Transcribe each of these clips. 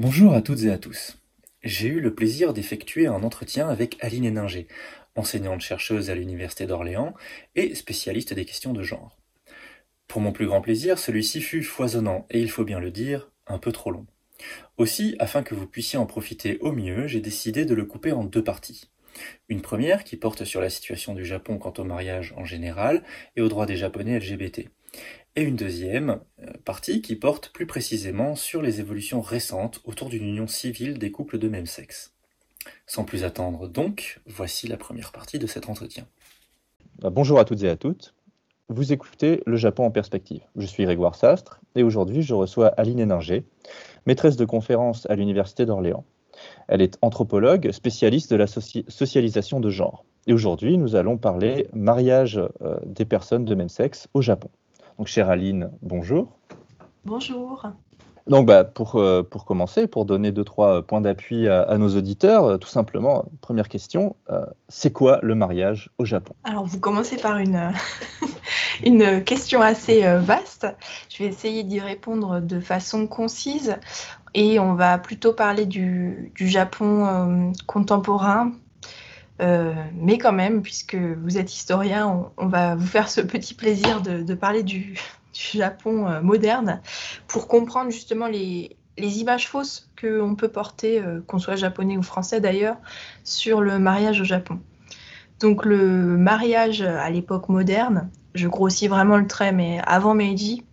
Bonjour à toutes et à tous. J'ai eu le plaisir d'effectuer un entretien avec Aline Héninger, enseignante-chercheuse à l'Université d'Orléans et spécialiste des questions de genre. Pour mon plus grand plaisir, celui-ci fut foisonnant et il faut bien le dire, un peu trop long. Aussi, afin que vous puissiez en profiter au mieux, j'ai décidé de le couper en deux parties. Une première qui porte sur la situation du Japon quant au mariage en général et aux droits des Japonais LGBT. Et une deuxième euh, partie qui porte plus précisément sur les évolutions récentes autour d'une union civile des couples de même sexe. Sans plus attendre donc, voici la première partie de cet entretien. Bah, bonjour à toutes et à toutes. Vous écoutez Le Japon en perspective. Je suis Grégoire Sastre et aujourd'hui je reçois Aline Héninger, maîtresse de conférence à l'Université d'Orléans. Elle est anthropologue, spécialiste de la socialisation de genre. Et aujourd'hui, nous allons parler mariage euh, des personnes de même sexe au Japon. Donc, chère Aline, bonjour. Bonjour. Donc, bah, pour, euh, pour commencer, pour donner deux, trois points d'appui à, nos auditeurs, euh, tout simplement, première question, c'est quoi le mariage au Japon? Alors, vous commencez par une, une question assez vaste. Je vais essayer d'y répondre de façon concise. Et on va plutôt parler du, Japon euh, contemporain. Euh, mais quand même, puisque vous êtes historien, on, va vous faire ce petit plaisir de, parler du, Japon euh, moderne pour comprendre justement les, images fausses qu'on peut porter, qu'on soit japonais ou français d'ailleurs, sur le mariage au Japon. Donc le mariage à l'époque moderne, je grossis vraiment le trait, mais avant Meiji,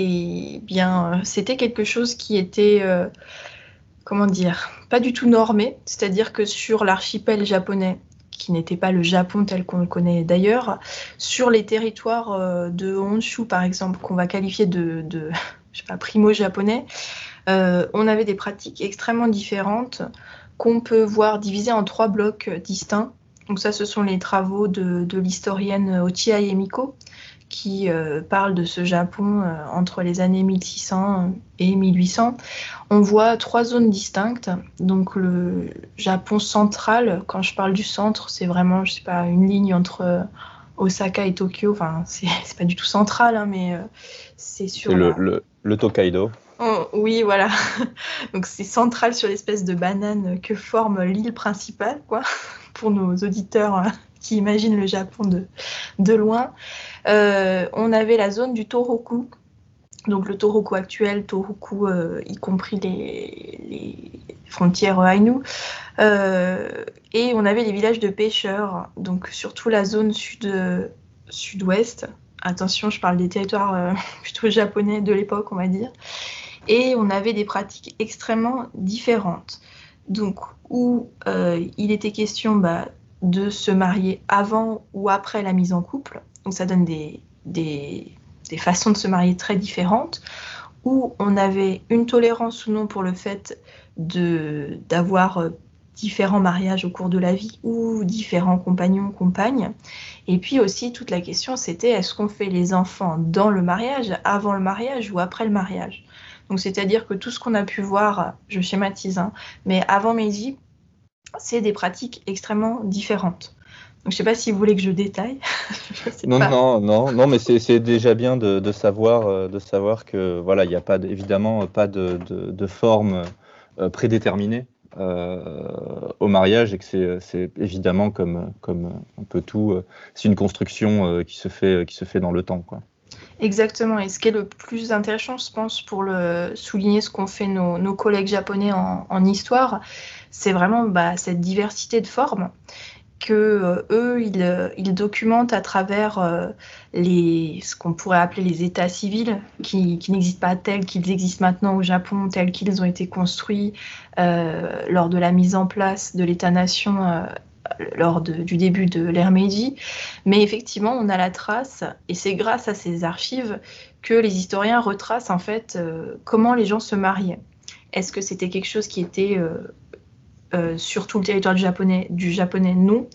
et bien, euh, c'était quelque chose qui était, euh, comment dire, pas du tout normé. C'est-à-dire que sur l'archipel japonais, qui n'était pas le Japon tel qu'on le connaît d'ailleurs, sur les territoires euh, de Honshu, par exemple, qu'on va qualifier de, sais pas, primo-japonais, on avait des pratiques extrêmement différentes qu'on peut voir divisées en trois blocs distincts. Donc ça, ce sont les travaux de, de l'historienne Ochiai Emiko, qui euh, parle de ce Japon euh, entre les années 1600 et 1800. On voit trois zones distinctes. Donc le Japon central, quand je parle du centre, c'est vraiment, je sais pas, une ligne entre euh, Osaka et Tokyo. Enfin, c'est pas du tout central, hein, mais c'est sur. Le, le, le, Tokaido. Oh, oui, voilà. Donc c'est central sur l'espèce de banane que forme l'île principale, quoi, pour nos auditeurs qui imaginent le Japon de, de loin. Euh, on avait la zone du Tohoku, donc le Tohoku actuel, Tohoku euh, y compris les, frontières Ainu, euh, et on avait les villages de pêcheurs, donc surtout la zone sud, sud-ouest. Attention, je parle des territoires plutôt japonais de l'époque, on va dire. Et on avait des pratiques extrêmement différentes. Donc, où il était question bah, de se marier avant ou après la mise en couple, donc ça donne des, façons de se marier très différentes, où on avait une tolérance ou non pour le fait d'avoir euh, différents mariages au cours de la vie ou différents compagnons, compagnes. Et puis aussi, toute la question, c'était est-ce qu'on fait les enfants dans le mariage, avant le mariage ou après le mariage? Donc, c'est-à-dire que tout ce qu'on a pu voir, je schématise, hein, mais avant Meiji, c'est des pratiques extrêmement différentes. Donc, je ne sais pas si vous voulez que je détaille. non, non, non, non, mais c'est déjà bien de, savoir, euh, de savoir que voilà, il n'y a pas évidemment pas de, de forme euh, prédéterminée euh, au mariage et que c'est évidemment comme, comme un peu tout, c'est une construction qui se fait qui se fait dans le temps, quoi. Exactement. Et ce qui est le plus intéressant, je pense, pour le souligner ce qu'ont fait nos, collègues japonais en, histoire, c'est vraiment bah, cette diversité de formes que euh, eux ils, ils, documentent à travers euh, les ce qu'on pourrait appeler les états civils qui, n'existent pas tels qu'ils existent maintenant au Japon tels qu'ils ont été construits euh, lors de la mise en place de l'État-nation lors du début de l'ère Meiji. Mais effectivement, on a la trace, et c'est grâce à ces archives que les historiens retracent en fait comment les gens se mariaient. Est-ce que c'était quelque chose qui était euh, sur tout le territoire du japonais, du japonais non.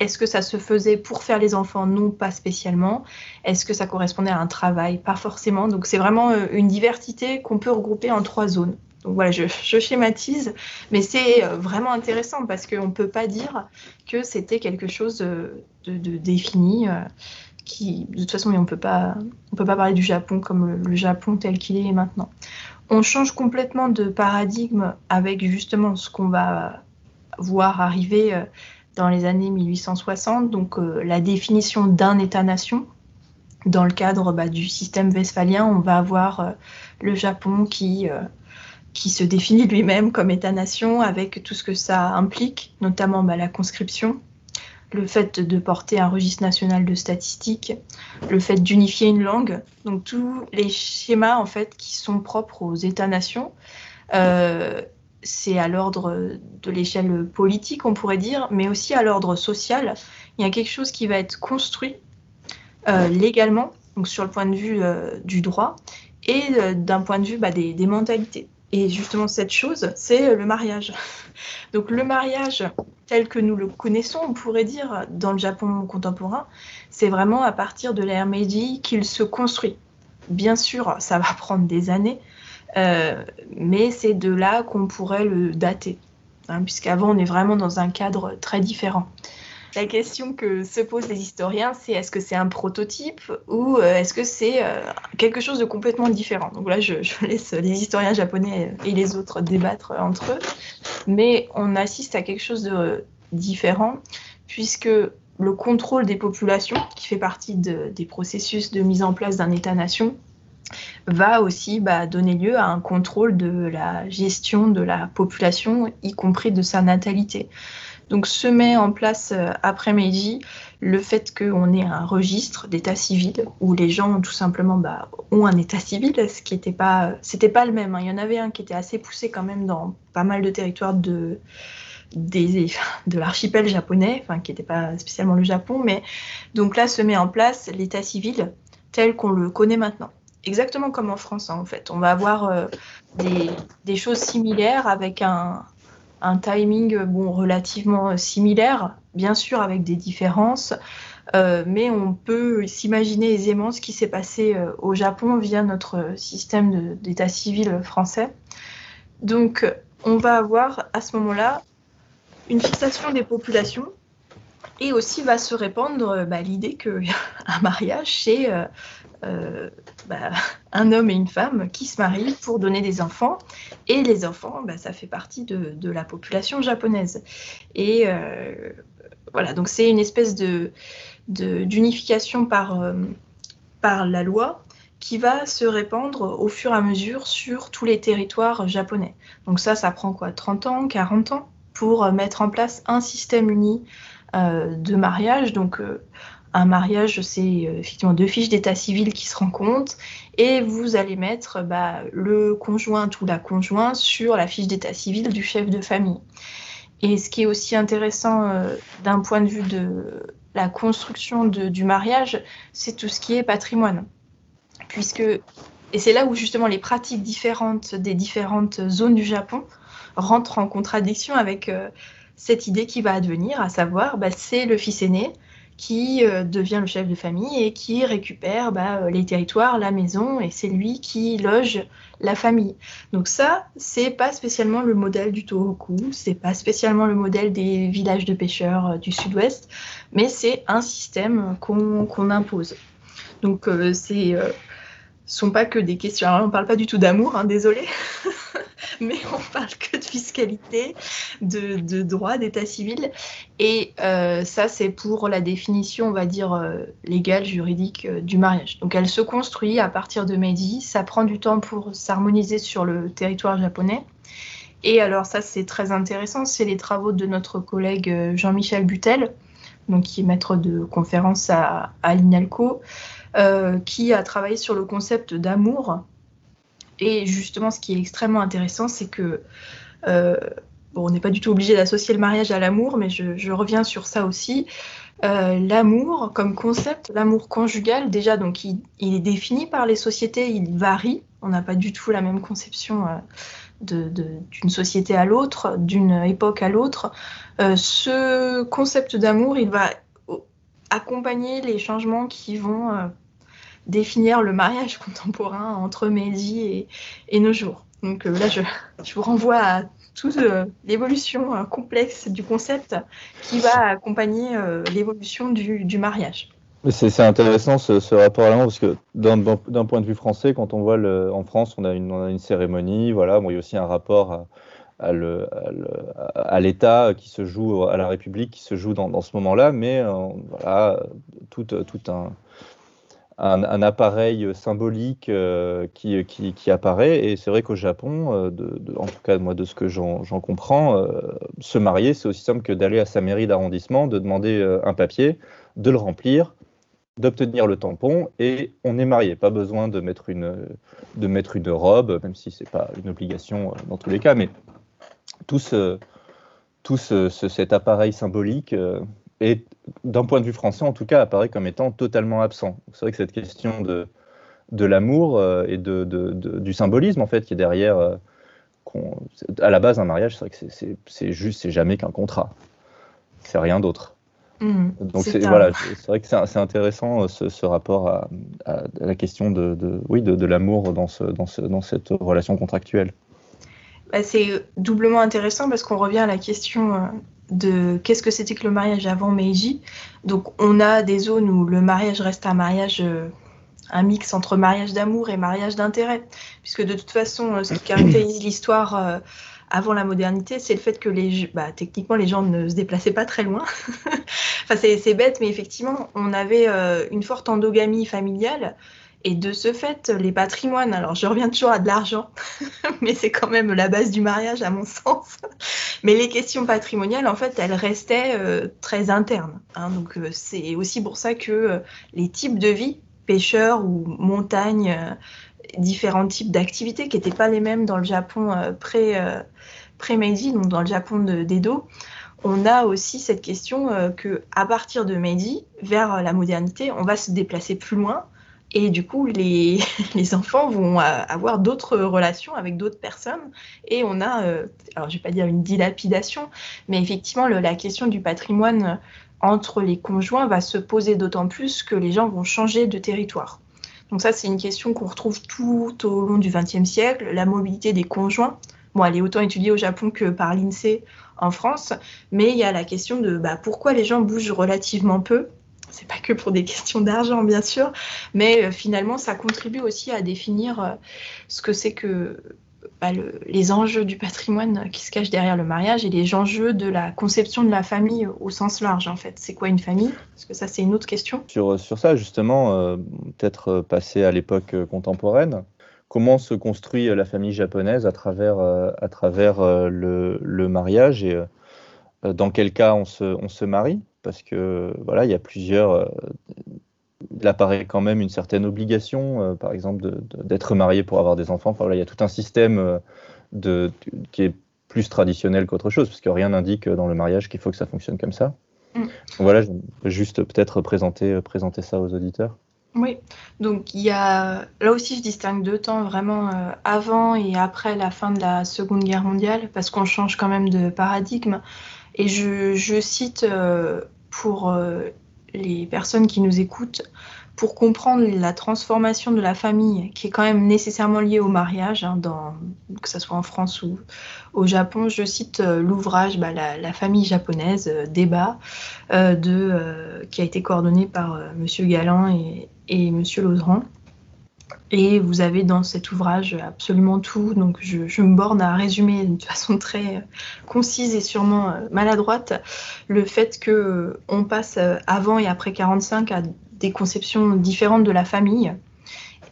Est-ce que ça se faisait pour faire les enfants? Non, pas spécialement. Est-ce que ça correspondait à un travail? Pas forcément. Donc c'est vraiment euh, une diversité qu'on peut regrouper en trois zones. Donc voilà, je, schématise, mais c'est euh, vraiment intéressant parce qu'on ne peut pas dire que c'était quelque chose de, défini qui, de toute façon, on on peut pas parler du Japon comme le, Japon tel qu'il est maintenant. On change complètement de paradigme avec justement ce qu'on va voir arriver euh, dans les années 1860, donc euh, la définition d'un État-nation. Dans le cadre bah, du système westphalien, on va avoir euh, le Japon qui, qui se définit lui-même comme État-nation avec tout ce que ça implique, notamment bah, la conscription, le fait de porter un registre national de statistiques, le fait d'unifier une langue, donc tous les schémas en fait qui sont propres aux États-nations. Euh, c'est à l'ordre de l'échelle politique, on pourrait dire, mais aussi à l'ordre social. Il y a quelque chose qui va être construit euh, légalement, donc sur le point de vue euh, du droit, et d'un point de vue bah, des mentalités. Et justement, cette chose, c'est le mariage. Donc le mariage tel que nous le connaissons, on pourrait dire, dans le Japon contemporain, c'est vraiment à partir de l'ère Meiji qu'il se construit. Bien sûr, ça va prendre des années, euh, mais c'est de là qu'on pourrait le dater, hein, puisqu'avant on est vraiment dans un cadre très différent. La question que se posent les historiens, c'est est-ce que c'est un prototype ou euh, est-ce que c'est euh, quelque chose de complètement différent? Donc là, je, laisse les historiens japonais et les autres débattre entre eux. Mais on assiste à quelque chose de différent puisque le contrôle des populations, qui fait partie des processus de mise en place d'un État-nation, va aussi bah, donner lieu à un contrôle de la gestion de la population, y compris de sa natalité. Donc se met en place euh, après Meiji le fait qu'on ait un registre d'état civil où les gens tout simplement bah, ont un état civil, ce qui n'était pas, c'était pas le même. Hein. Il y en avait un qui était assez poussé quand même dans pas mal de territoires de de l'archipel japonais, enfin qui n'était pas spécialement le Japon, mais donc là se met en place l'état civil tel qu'on le connaît maintenant. Exactement comme en France, hein, en fait. On va avoir euh, des, des, choses similaires avec un, un timing bon, relativement similaire, bien sûr avec des différences, euh, mais on peut s'imaginer aisément ce qui s'est passé euh, au Japon via notre système d'état civil français. Donc on va avoir à ce moment-là une fixation des populations et aussi va se répandre bah, l'idée qu'un mariage, c'est euh, bah, un homme et une femme qui se marient pour donner des enfants. Et les enfants, bah, ça fait partie de, la population japonaise. Et euh, voilà, donc c'est une espèce de, d'unification par, euh, par la loi qui va se répandre au fur et à mesure sur tous les territoires japonais. Donc ça, ça prend quoi 30 ans, 40 ans pour mettre en place un système uni de mariage. Donc un mariage, c'est euh, effectivement deux fiches d'état civil qui se rencontrent et vous allez mettre bah, le conjoint ou la conjointe sur la fiche d'état civil du chef de famille. Et ce qui est aussi intéressant euh, d'un point de vue de la construction du mariage, c'est tout ce qui est patrimoine. Puisque, et c'est là où justement les pratiques différentes des différentes zones du Japon rentrent en contradiction avec euh, cette idée qui va advenir, à savoir, bah, c'est le fils aîné, qui euh, devient le chef de famille et qui récupère bah, euh, les territoires, la maison, et c'est lui qui loge la famille. Donc ça, c'est pas spécialement le modèle du Tohoku, c'est pas spécialement le modèle des villages de pêcheurs euh, du sud-ouest, mais c'est un système qu'on impose. Donc c'est sont pas que des questions. Alors, on parle pas du tout d'amour, hein, désolé, mais on parle que de fiscalité, de, droit, d'état civil. Et euh, ça, c'est pour la définition, on va dire, euh, légale, juridique euh, du mariage. Donc, elle se construit à partir de Meiji. Ça prend du temps pour s'harmoniser sur le territoire japonais. Et alors, ça, c'est très intéressant. C'est les travaux de notre collègue Jean-Michel Butel, donc, qui est maître de conférence à, l'INALCO. Qui a travaillé sur le concept d'amour. Et justement, ce qui est extrêmement intéressant, c'est que euh, bon, on n'est pas du tout obligé d'associer le mariage à l'amour, mais je, reviens sur ça aussi. Euh, l'amour comme concept, l'amour conjugal, déjà, donc il, est défini par les sociétés, il varie. On n'a pas du tout la même conception d'une société à l'autre, d'une époque à l'autre. ce concept d'amour, il va accompagner les changements qui vont euh, définir le mariage contemporain entre Meiji et, nos jours. Donc euh, là, je, vous renvoie à toute euh, l'évolution complexe du concept qui va accompagner l'évolution du, mariage. C'est intéressant ce, rapport à l'amour parce que d'un point de vue français, quand on voit en France, on a une, cérémonie, voilà, bon, il y a aussi un rapport à, à l'État qui se joue, à la République qui se joue dans, ce moment-là, mais euh, voilà, tout, tout un, un, appareil symbolique euh, qui, qui, apparaît. Et c'est vrai qu'au Japon, euh, en tout cas moi de ce que j'en comprends, se marier, c'est aussi simple que d'aller à sa mairie d'arrondissement, de demander un papier, de le remplir, d'obtenir le tampon et on est marié. Pas besoin de mettre une, de mettre une robe, même si c'est pas une obligation dans tous les cas, mais tout, tout cet appareil symbolique euh, est, d'un point de vue français en tout cas, apparaît comme étant totalement absent. C'est vrai que cette question de, de l'amour euh, et de, du symbolisme en fait qui est derrière, euh, à la base un mariage, c'est vrai que c'est juste, c'est jamais qu'un contrat, c'est rien d'autre. Mmh, Donc c'est voilà, c'est vrai que c'est intéressant ce, rapport à, la question de, oui de, l'amour dans, ce, dans, ce, dans cette relation contractuelle. Bah, c'est doublement intéressant parce qu'on revient à la question euh, de qu'est-ce que c'était que le mariage avant Meiji. Donc on a des zones où le mariage reste un mariage, euh, un mix entre mariage d'amour et mariage d'intérêt, puisque de toute façon, euh, ce qui caractérise l'histoire avant la modernité, c'est le fait que les, bah, techniquement les gens ne se déplaçaient pas très loin. enfin c'est bête, mais effectivement on avait une forte endogamie familiale et de ce fait, les patrimoines, alors je reviens toujours à de l'argent, mais c'est quand même la base du mariage à mon sens. Mais les questions patrimoniales, en fait, elles restaient euh, très internes. Hein. donc euh, c'est aussi pour ça que euh, les types de vie, pêcheurs ou montagne, différents types d'activités qui n'étaient pas les mêmes dans le Japon pré, Meiji, donc dans le Japon d'Edo, on a aussi cette question que à partir de Meiji, vers la modernité, on va se déplacer plus loin et du coup, les, enfants vont euh, avoir d'autres relations avec d'autres personnes. Et on a, euh, alors je vais pas dire une dilapidation, mais effectivement, la question du patrimoine entre les conjoints va se poser d'autant plus que les gens vont changer de territoire. Donc ça, c'est une question qu'on retrouve tout au long du XXe siècle, la mobilité des conjoints. Bon, elle est autant étudiée au Japon que par l'INSEE en France, mais il y a la question de bah, pourquoi les gens bougent relativement peu c'est pas que pour des questions d'argent, bien sûr, mais euh, finalement, ça contribue aussi à définir euh, ce que c'est que bah, les enjeux du patrimoine qui se cachent derrière le mariage et les enjeux de la conception de la famille au sens large, en fait. C'est quoi une famille? Parce que ça, c'est une autre question? Sur, sur ça, justement, euh, peut-être passer à l'époque contemporaine. Comment se construit la famille japonaise à travers, à travers le, le, mariage et dans quel cas on se, on se marie? Parce que voilà, il y a plusieurs. Euh, il apparaît quand même une certaine obligation, euh, par exemple, d'être marié pour avoir des enfants. Enfin, voilà, il y a tout un système euh, de, qui est plus traditionnel qu'autre chose, parce que rien n'indique dans le mariage qu'il faut que ça fonctionne comme ça. Mm. voilà, je juste peut-être présenter, présenter ça aux auditeurs. Oui, donc il y a là aussi je distingue deux temps vraiment avant et après la fin de la Seconde Guerre mondiale parce qu'on change quand même de paradigme. Et je, cite euh, pour euh, les personnes qui nous écoutent, pour comprendre la transformation de la famille, qui est quand même nécessairement liée au mariage, hein, que ce soit en France ou au Japon, je cite euh, l'ouvrage bah, la, famille japonaise, débat, qui a été coordonné par M. Galland et, et M. Laudran. Et vous avez dans cet ouvrage absolument tout. Donc je, me borne à résumer de façon très euh, concise et sûrement euh, maladroite le fait que euh, on passe avant et après 45 à des conceptions différentes de la famille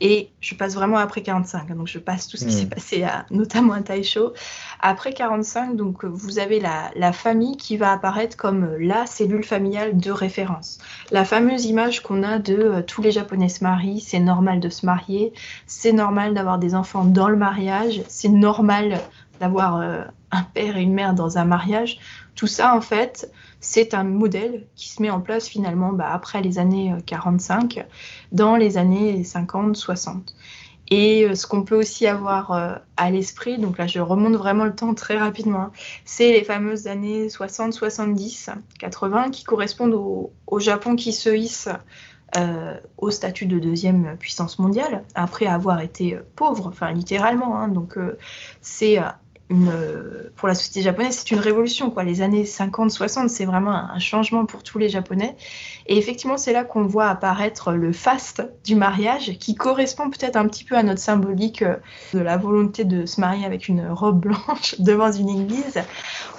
et je passe vraiment après 45. Hein, donc je passe tout ce qui s'est mm. passé, à, notamment à Taisho. Après 45, donc vous avez la, la, famille qui va apparaître comme la cellule familiale de référence. La fameuse image qu'on a de euh, tous les Japonais se marient, c'est normal de se marier, c'est normal d'avoir des enfants dans le mariage, c'est normal d'avoir euh, un père et une mère dans un mariage. Tout ça, en fait, c'est un modèle qui se met en place finalement bah, après les années 45, euh, dans les années 50-60. Et euh, ce qu'on peut aussi avoir euh, à l'esprit, donc là je remonte vraiment le temps très rapidement, hein, c'est les fameuses années 60, 70, 80 qui correspondent au, Japon qui se hisse au statut de deuxième puissance mondiale après avoir été pauvre, enfin littéralement. Hein. donc c'est pour la société japonaise, c'est une révolution. Les années 50-60, c'est vraiment un, changement pour tous les Japonais. Et effectivement, c'est là qu'on voit apparaître le faste du mariage, qui correspond peut-être un petit peu à notre symbolique euh, de la volonté de se marier avec une robe blanche devant une église.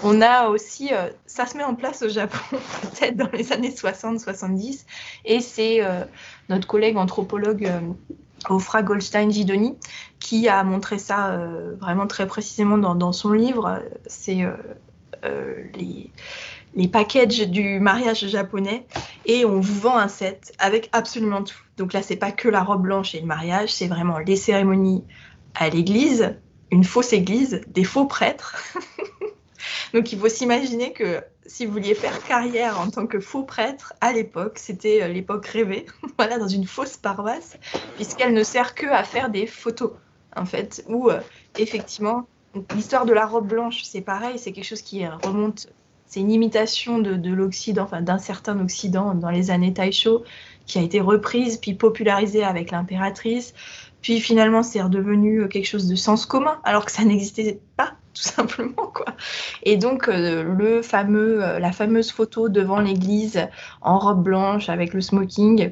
On a aussi, euh, ça se met en place au Japon, peut-être dans les années 60-70, et c'est euh, notre collègue anthropologue Ofra Goldstein-Gidoni, qui a montré ça euh, vraiment très précisément dans, son livre. C'est euh, euh, les, packages du mariage japonais et on vous vend un set avec absolument tout. Donc là, c'est pas que la robe blanche et le mariage, c'est vraiment les cérémonies à l'église, une fausse église, des faux prêtres. Donc il faut s'imaginer que si vous vouliez faire carrière en tant que faux prêtre à l'époque, c'était euh, l'époque rêvée, voilà, dans une fausse paroisse, puisqu'elle ne sert que à faire des photos, en fait, où euh, effectivement, l'histoire de la robe blanche, c'est pareil, c'est quelque chose qui remonte, c'est une imitation de, de l'Occident, enfin d'un certain Occident dans les années Taisho, qui a été reprise puis popularisée avec l'impératrice. Puis finalement, c'est redevenu euh, quelque chose de sens commun, alors que ça n'existait pas, tout simplement, quoi. Et donc, euh, le fameux, euh, la fameuse photo devant l'église en robe blanche avec le smoking,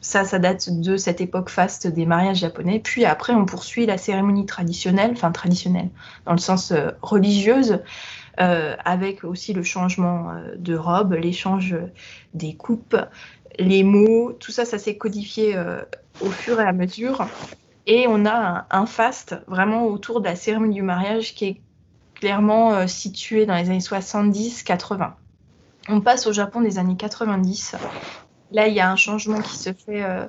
ça, ça date de cette époque faste des mariages japonais. Puis après, on poursuit la cérémonie traditionnelle, enfin traditionnelle, dans le sens religieuse, avec aussi le changement de robe, l'échange des coupes, les mots, tout ça, ça s'est codifié au fur et à mesure. Et on a un, faste vraiment autour de la cérémonie du mariage qui est clairement euh, situé dans les années 70-80. On passe au Japon des années 90. Là, il y a un changement qui se fait, euh,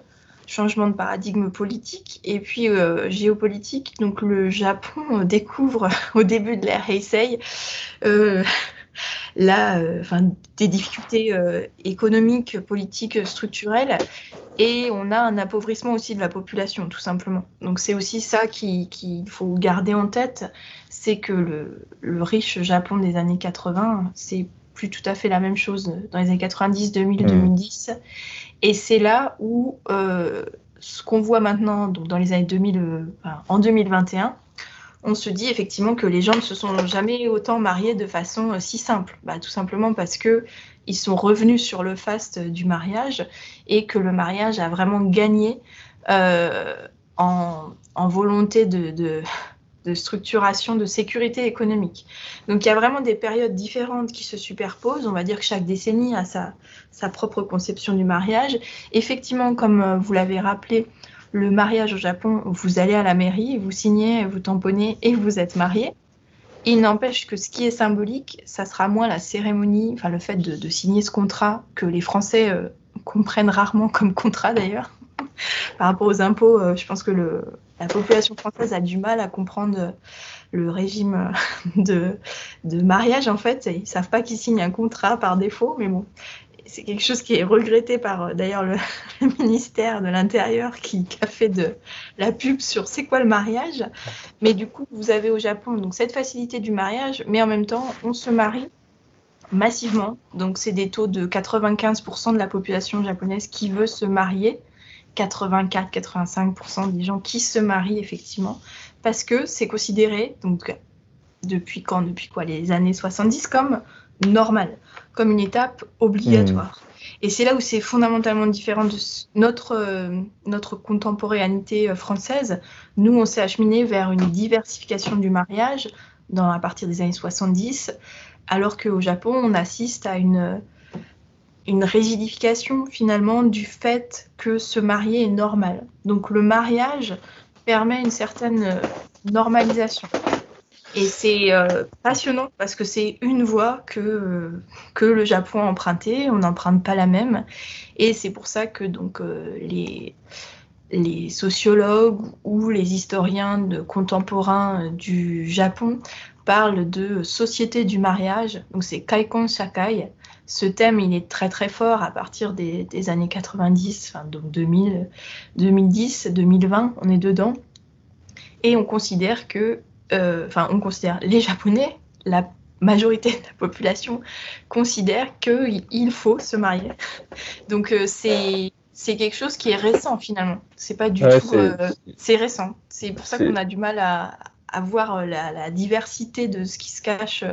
changement de paradigme politique et puis euh, géopolitique. Donc le Japon découvre au début de l'ère Heisei là, euh, enfin, des difficultés euh, économiques, politiques, structurelles, et on a un appauvrissement aussi de la population, tout simplement. Donc c'est aussi ça qu'il faut garder en tête, c'est que le, riche Japon des années 80, c'est plus tout à fait la même chose dans les années 90, 2000, 2010, et c'est là où euh, ce qu'on voit maintenant, donc dans les années 2000, en 2021, on se dit effectivement que les gens ne se sont jamais autant mariés de façon euh, si simple. Bah, tout simplement parce que ils sont revenus sur le faste du mariage et que le mariage a vraiment gagné euh, en, volonté de, structuration, de sécurité économique. Donc il y a vraiment des périodes différentes qui se superposent. On va dire que chaque décennie a sa, sa propre conception du mariage. Effectivement, comme euh, vous l'avez rappelé, le mariage au Japon, vous allez à la mairie, vous signez, vous tamponnez et vous êtes marié. Il n'empêche que ce qui est symbolique, ça sera moins la cérémonie, enfin le fait de, signer ce contrat que les Français euh, comprennent rarement comme contrat d'ailleurs. Par rapport aux impôts, euh, je pense que la population française a du mal à comprendre le régime de, de mariage en fait. Ils savent pas qu'ils signent un contrat par défaut, mais bon, c'est quelque chose qui est regretté par euh, d'ailleurs le, ministère de l'Intérieur qui, a fait de la pub sur c'est quoi le mariage. Mais du coup, vous avez au Japon donc cette facilité du mariage, mais en même temps, on se marie massivement. Donc c'est des taux de 95% de la population japonaise qui veut se marier. 84-85% des gens qui se marient effectivement, parce que c'est considéré, donc depuis quand Depuis quoi Les années 70 comme normal, comme une étape obligatoire. Et c'est là où c'est fondamentalement différent de notre, euh, notre contemporanéité euh, française. Nous, on s'est acheminé vers une diversification du mariage dans, à partir des années 70, alors qu'au Japon, on assiste à une, une rigidification finalement du fait que se marier est normal. Donc le mariage permet une certaine euh, normalisation. Et c'est euh, passionnant parce que c'est une voie que, euh, que le Japon a empruntée, on n'emprunte pas la même. Et c'est pour ça que donc, euh, les, les sociologues ou les historiens de contemporains du Japon parlent de société du mariage. Donc c'est Kaikon Shakai. Ce thème, il est très très fort à partir des, des années 90, enfin, donc 2000, 2010, 2020, on est dedans. Et on considère que enfin, on considère les Japonais, la majorité de la population considère qu'il faut se marier. Donc euh, c'est c'est quelque chose qui est récent finalement. C'est pas du tout. Euh, c'est récent. C'est pour ça qu'on a du mal à, à voir la, diversité de ce qui se cache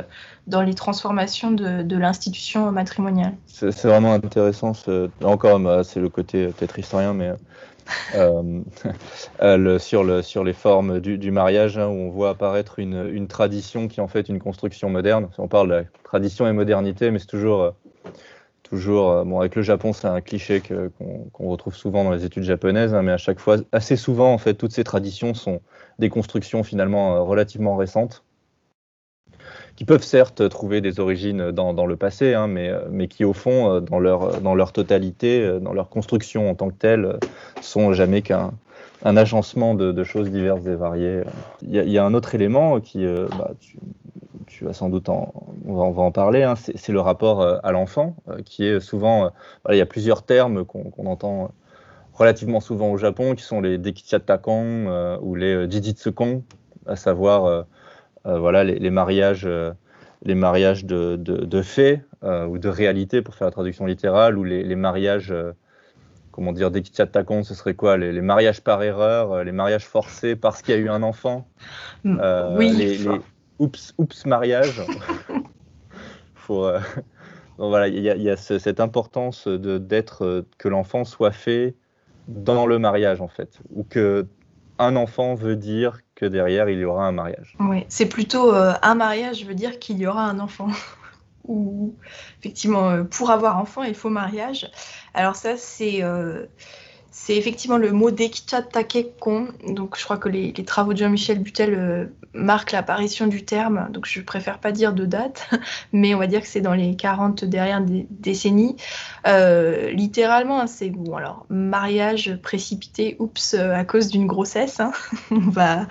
dans les transformations de, l'institution matrimoniale. C'est vraiment intéressant. Encore, bah, c'est le côté peut-être historien, mais sur, le, sur les formes du, mariage, hein, où on voit apparaître une, tradition qui est en fait une construction moderne. On parle de tradition et modernité, mais c'est toujours toujours, euh, bon, avec le Japon, c'est un cliché qu'on retrouve souvent dans les études japonaises, hein, mais à chaque fois, assez souvent, en fait, toutes ces traditions sont des constructions finalement euh, relativement récentes, qui peuvent certes trouver des origines dans, le passé, hein, mais, euh, qui au fond, dans leur, dans leur totalité, dans leur construction en tant que telle, sont jamais qu'un un agencement de, choses diverses et variées. Il y, a, un autre élément qui, bah, tu vas sans doute en, en parler, hein, c'est le rapport euh, à l'enfant, euh, qui est souvent, euh, il y a plusieurs termes qu'on entend relativement souvent au Japon, qui sont les Dekichatakon ou les Jijitsukon, à savoir voilà, les, mariages, les mariages de, de, faits ou de réalité, pour faire la traduction littérale, ou les, mariages comment dire, Dekichatakon, ce serait quoi les, mariages par erreur, les mariages forcés parce qu'il y a eu un enfant. Mm, oui. Les, oups, oups mariage. Euh, voilà, il y a, cette importance de d'être euh, que l'enfant soit fait dans le mariage en fait, ou que un enfant veut dire que derrière il y aura un mariage. Oui, c'est plutôt euh, un mariage veut dire qu'il y aura un enfant. ou effectivement, pour avoir enfant, il faut mariage. Alors ça, c'est c'est effectivement le mot Dekicha Takekon. Donc, je crois que les, travaux de Jean-Michel Butel euh, marquent l'apparition du terme. Donc, je préfère pas dire de date, mais on va dire que c'est dans les 40 dernières décennies. Euh, littéralement, hein, c'est bon. Alors, mariage précipité, oups, euh, à cause d'une grossesse. Hein. on, va,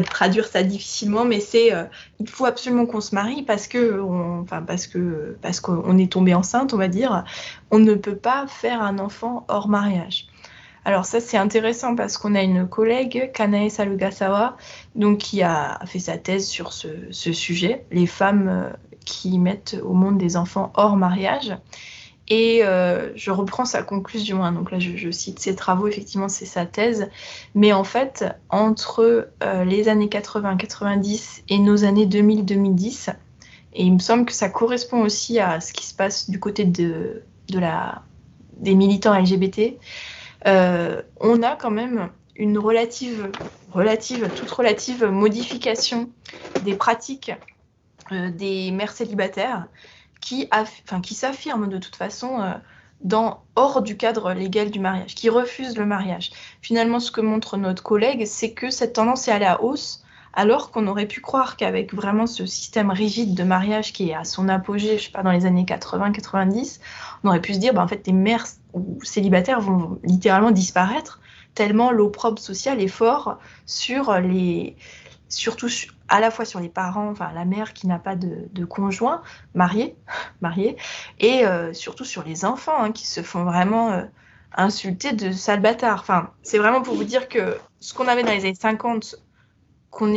traduire ça difficilement, mais c'est il faut absolument qu'on se marie parce que, parce que, parce qu'on est tombé enceinte, on va dire. On ne peut pas faire un enfant hors mariage. Alors ça c'est intéressant parce qu'on a une collègue, Kanae Salugasawa, donc qui a fait sa thèse sur ce, sujet, les femmes euh, qui mettent au monde des enfants hors mariage. Et euh, je reprends sa conclusion, hein. donc là je, cite ses travaux, effectivement c'est sa thèse, mais en fait entre euh, les années 80-90 et nos années 2000-2010, et il me semble que ça correspond aussi à ce qui se passe du côté de, de la, des militants LGBT, euh, on a quand même une relative, relative, toute relative modification des pratiques euh, des mères célibataires qui, s'affirment de toute façon euh, hors du cadre légal du mariage, qui refusent le mariage. Finalement, ce que montre notre collègue, c'est que cette tendance est à hausse, alors qu'on aurait pu croire qu'avec vraiment ce système rigide de mariage qui est à son apogée, je sais pas, dans les années 80-90, on aurait pu se dire, bah, en fait, les mères célibataires vont littéralement disparaître, tellement l'opprobre social est fort sur les, surtout à la fois sur les parents, enfin la mère qui n'a pas de, conjoint marié, marié, et euh, surtout sur les enfants hein, qui se font vraiment euh, insulter de sale bâtard. Enfin, c'est vraiment pour vous dire que ce qu'on avait dans les années 50, qu'on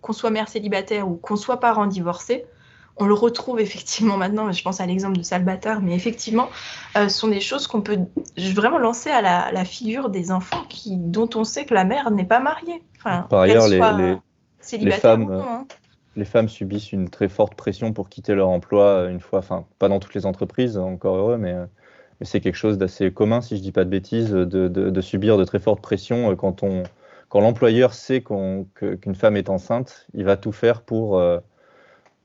qu'on soit mère célibataire ou qu'on soit parent divorcé, on le retrouve effectivement maintenant, je pense à l'exemple de Salbatore, mais effectivement, euh, ce sont des choses qu'on peut vraiment lancer à la, figure des enfants qui, dont on sait que la mère n'est pas mariée. Par ailleurs, les, les, femmes, hein. les femmes subissent une très forte pression pour quitter leur emploi une fois, enfin, pas dans toutes les entreprises, encore heureux, mais, mais c'est quelque chose d'assez commun, si je ne dis pas de bêtises, de, de, subir de très fortes pressions euh, quand on quand l'employeur sait qu'une femme est enceinte, il va tout faire pour, euh,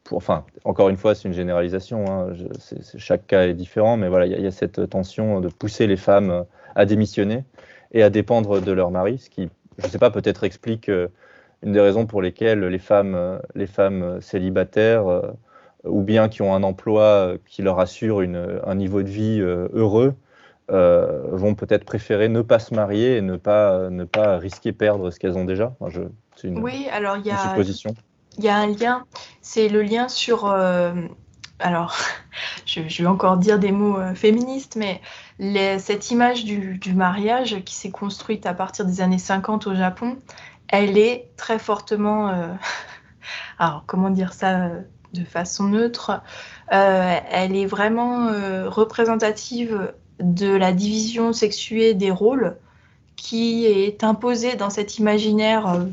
enfin, encore une fois, c'est une généralisation, hein, chaque cas est différent, mais voilà, il y, a cette tension de pousser les femmes à démissionner et à dépendre de leur mari, ce qui, je ne sais pas, peut-être explique euh, une des raisons pour lesquelles les femmes, les femmes célibataires, euh, ou bien qui ont un emploi qui leur assure un niveau de vie euh, vont peut-être préférer ne pas se marier et ne pas, ne pas risquer perdre ce qu'elles ont déjà. c'est une, oui, alors il y a, supposition il y a un lien, c'est le lien sur. Euh, alors, je, vais encore dire des mots euh, féministes, mais cette image du, mariage qui s'est construite à partir des années 50 au Japon, elle est très fortement. Alors, comment dire ça de façon neutre Elle est vraiment représentative de la division sexuée des rôles qui est imposée dans cet imaginaire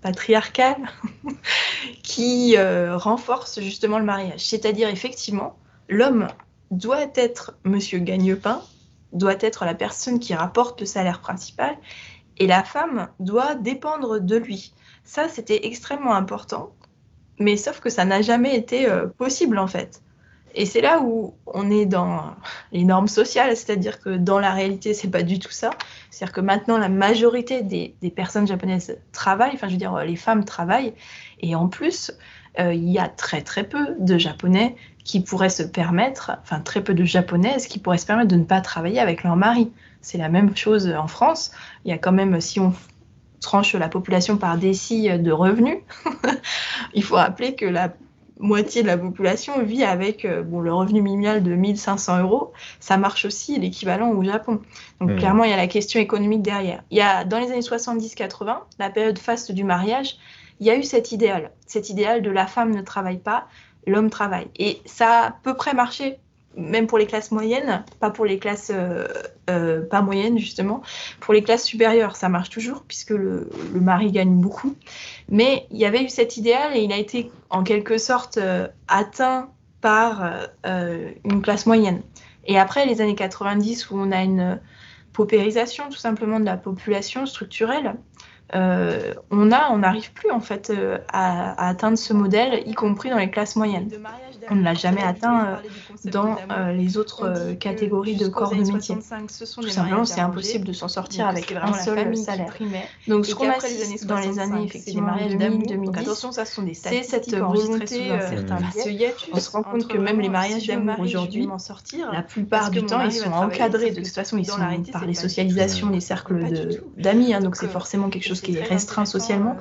patriarcal qui renforce justement le mariage. C'est-à-dire effectivement, l'homme doit être Monsieur Gagne-Pain, doit être la personne qui rapporte le salaire principal, et la femme doit dépendre de lui. Ça, c'était extrêmement important, mais sauf que ça n'a jamais été possible en fait. Et c'est là où on est dans les normes sociales, c'est-à-dire que dans la réalité, c'est pas du tout ça. C'est-à-dire que maintenant, la majorité des, personnes japonaises travaillent, enfin, je veux dire, les femmes travaillent, et en plus, euh, il y a très très peu de Japonais qui pourraient se permettre, enfin, très peu de Japonaises qui pourraient se permettre de ne pas travailler avec leur mari. C'est la même chose en France. Il y a quand même, si on tranche la population par décis de revenus, il faut rappeler que la moitié de la population vit avec euh, bon, le revenu minimal de 1500 euros. Ça marche aussi l'équivalent au Japon. Donc mmh. clairement, il y a la question économique derrière. Il y a, dans les années 70-80, la période faste du mariage, il y a eu cet idéal. Cet idéal de la femme ne travaille pas, l'homme travaille. Et ça a à peu près marché même pour les classes moyennes, pas pour les classes euh, euh, pas moyennes justement, pour les classes supérieures, ça marche toujours puisque le, mari gagne beaucoup. Mais il y avait eu cet idéal et il a été en quelque sorte euh, atteint par une classe moyenne. Et après les années 90 où on a une paupérisation tout simplement de la population structurelle, on a, on n'arrive plus en fait à, atteindre ce modèle, y compris dans les classes moyennes. On ne l'a jamais atteint euh, dans les autres catégories de corps de métier. Tout simplement, c'est impossible de s'en sortir avec un seul salaire. Donc, ce qu'on a dans les années effectivement 2000, 2010, c'est cette volonté. On se rend compte que même les mariages d'amour aujourd'hui, la plupart du temps, ils sont encadrés. De toute façon, ils sont par les socialisations, les cercles d'amis. Hein, donc, c'est forcément quelque chose qui est restreint socialement,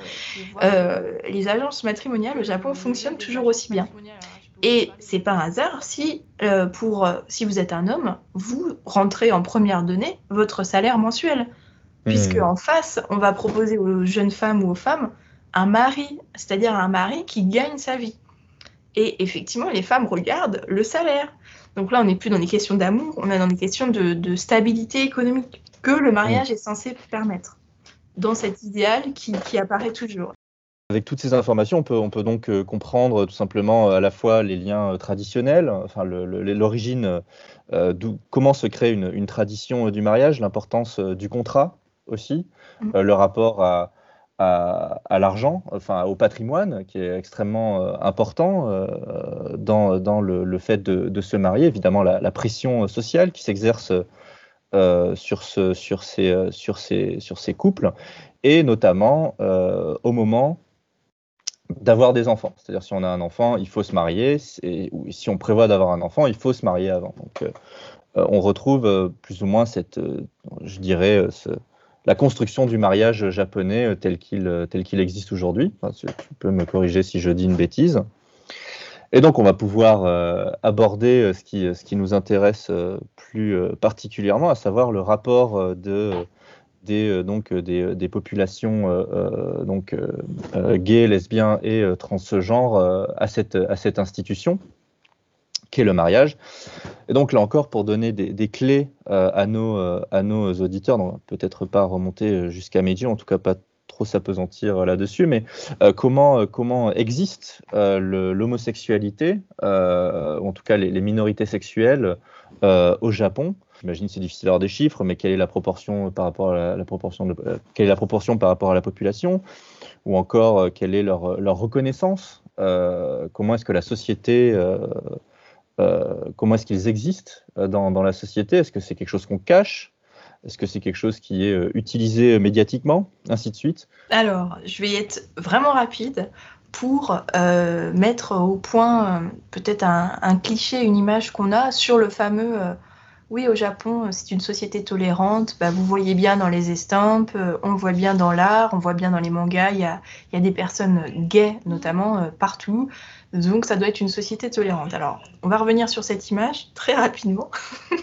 euh, les agences matrimoniales au Japon fonctionnent toujours aussi bien. Et c'est pas un hasard si, euh, pour, euh, si vous êtes un homme, vous rentrez en première donnée votre salaire mensuel. Puisque hmm. en face, on va proposer aux jeunes femmes ou aux femmes un mari, c'est-à-dire un mari qui gagne sa vie. Et effectivement, les femmes regardent le salaire. Donc là, on n'est plus dans des questions d'amour, on est dans des questions de, stabilité économique que le mariage hmm. est censé permettre dans cet idéal qui, apparaît toujours. Avec toutes ces informations, on peut, on peut donc euh, comprendre tout simplement euh, à la fois les liens euh, traditionnels, enfin l'origine, comment se crée une, tradition du mariage, l'importance du contrat aussi, mm. le rapport à, à, l'argent, enfin au patrimoine, qui est extrêmement important dans, dans le, fait de, se marier, évidemment la, la pression sociale qui s'exerce euh, sur, ce, sur, ces, euh, sur, ces, sur ces couples, et notamment euh, au moment d'avoir des enfants. C'est-à-dire si on a un enfant, il faut se marier, et si on prévoit d'avoir un enfant, il faut se marier avant. Donc on retrouve plus ou moins cette, je dirais, la construction du mariage japonais tel qu'il existe aujourd'hui. tu peux me corriger si je dis une bêtise. Et donc, on va pouvoir euh, aborder euh, ce qui, ce qui nous intéresse euh, plus particulièrement, à savoir le rapport de, des, donc, des, des populations donc, gays, lesbiens et transgenres à, cette, à cette institution qu'est le mariage. Et donc là encore, pour donner des, clés à, nos, à nos auditeurs, peut-être pas remonter jusqu'à Meiji, en tout cas pas trop s'apesantir là-dessus, mais euh, comment, euh, comment existe euh, l'homosexualité, en tout cas les, minorités sexuelles au Japon J'imagine c'est difficile d'avoir des chiffres, mais quelle est la proportion par rapport à la, la population? Ou encore quelle est leur, leur reconnaissance? Comment est-ce que la société comment est-ce qu'ils existent dans, la société? Est-ce que c'est quelque chose qu'on cache? Est-ce que c'est quelque chose qui est euh, utilisé médiatiquement, ainsi de suite. Alors, je vais être vraiment rapide pour euh, mettre au point euh, peut-être un, cliché, une image qu'on a sur le fameux oui, au Japon, c'est une société tolérante. Bah, vous voyez bien dans les estampes, on voit bien dans l'art, on voit bien dans les mangas. Il y a, des personnes gays, notamment, partout. Donc ça doit être une société tolérante. Alors, on va revenir sur cette image très rapidement.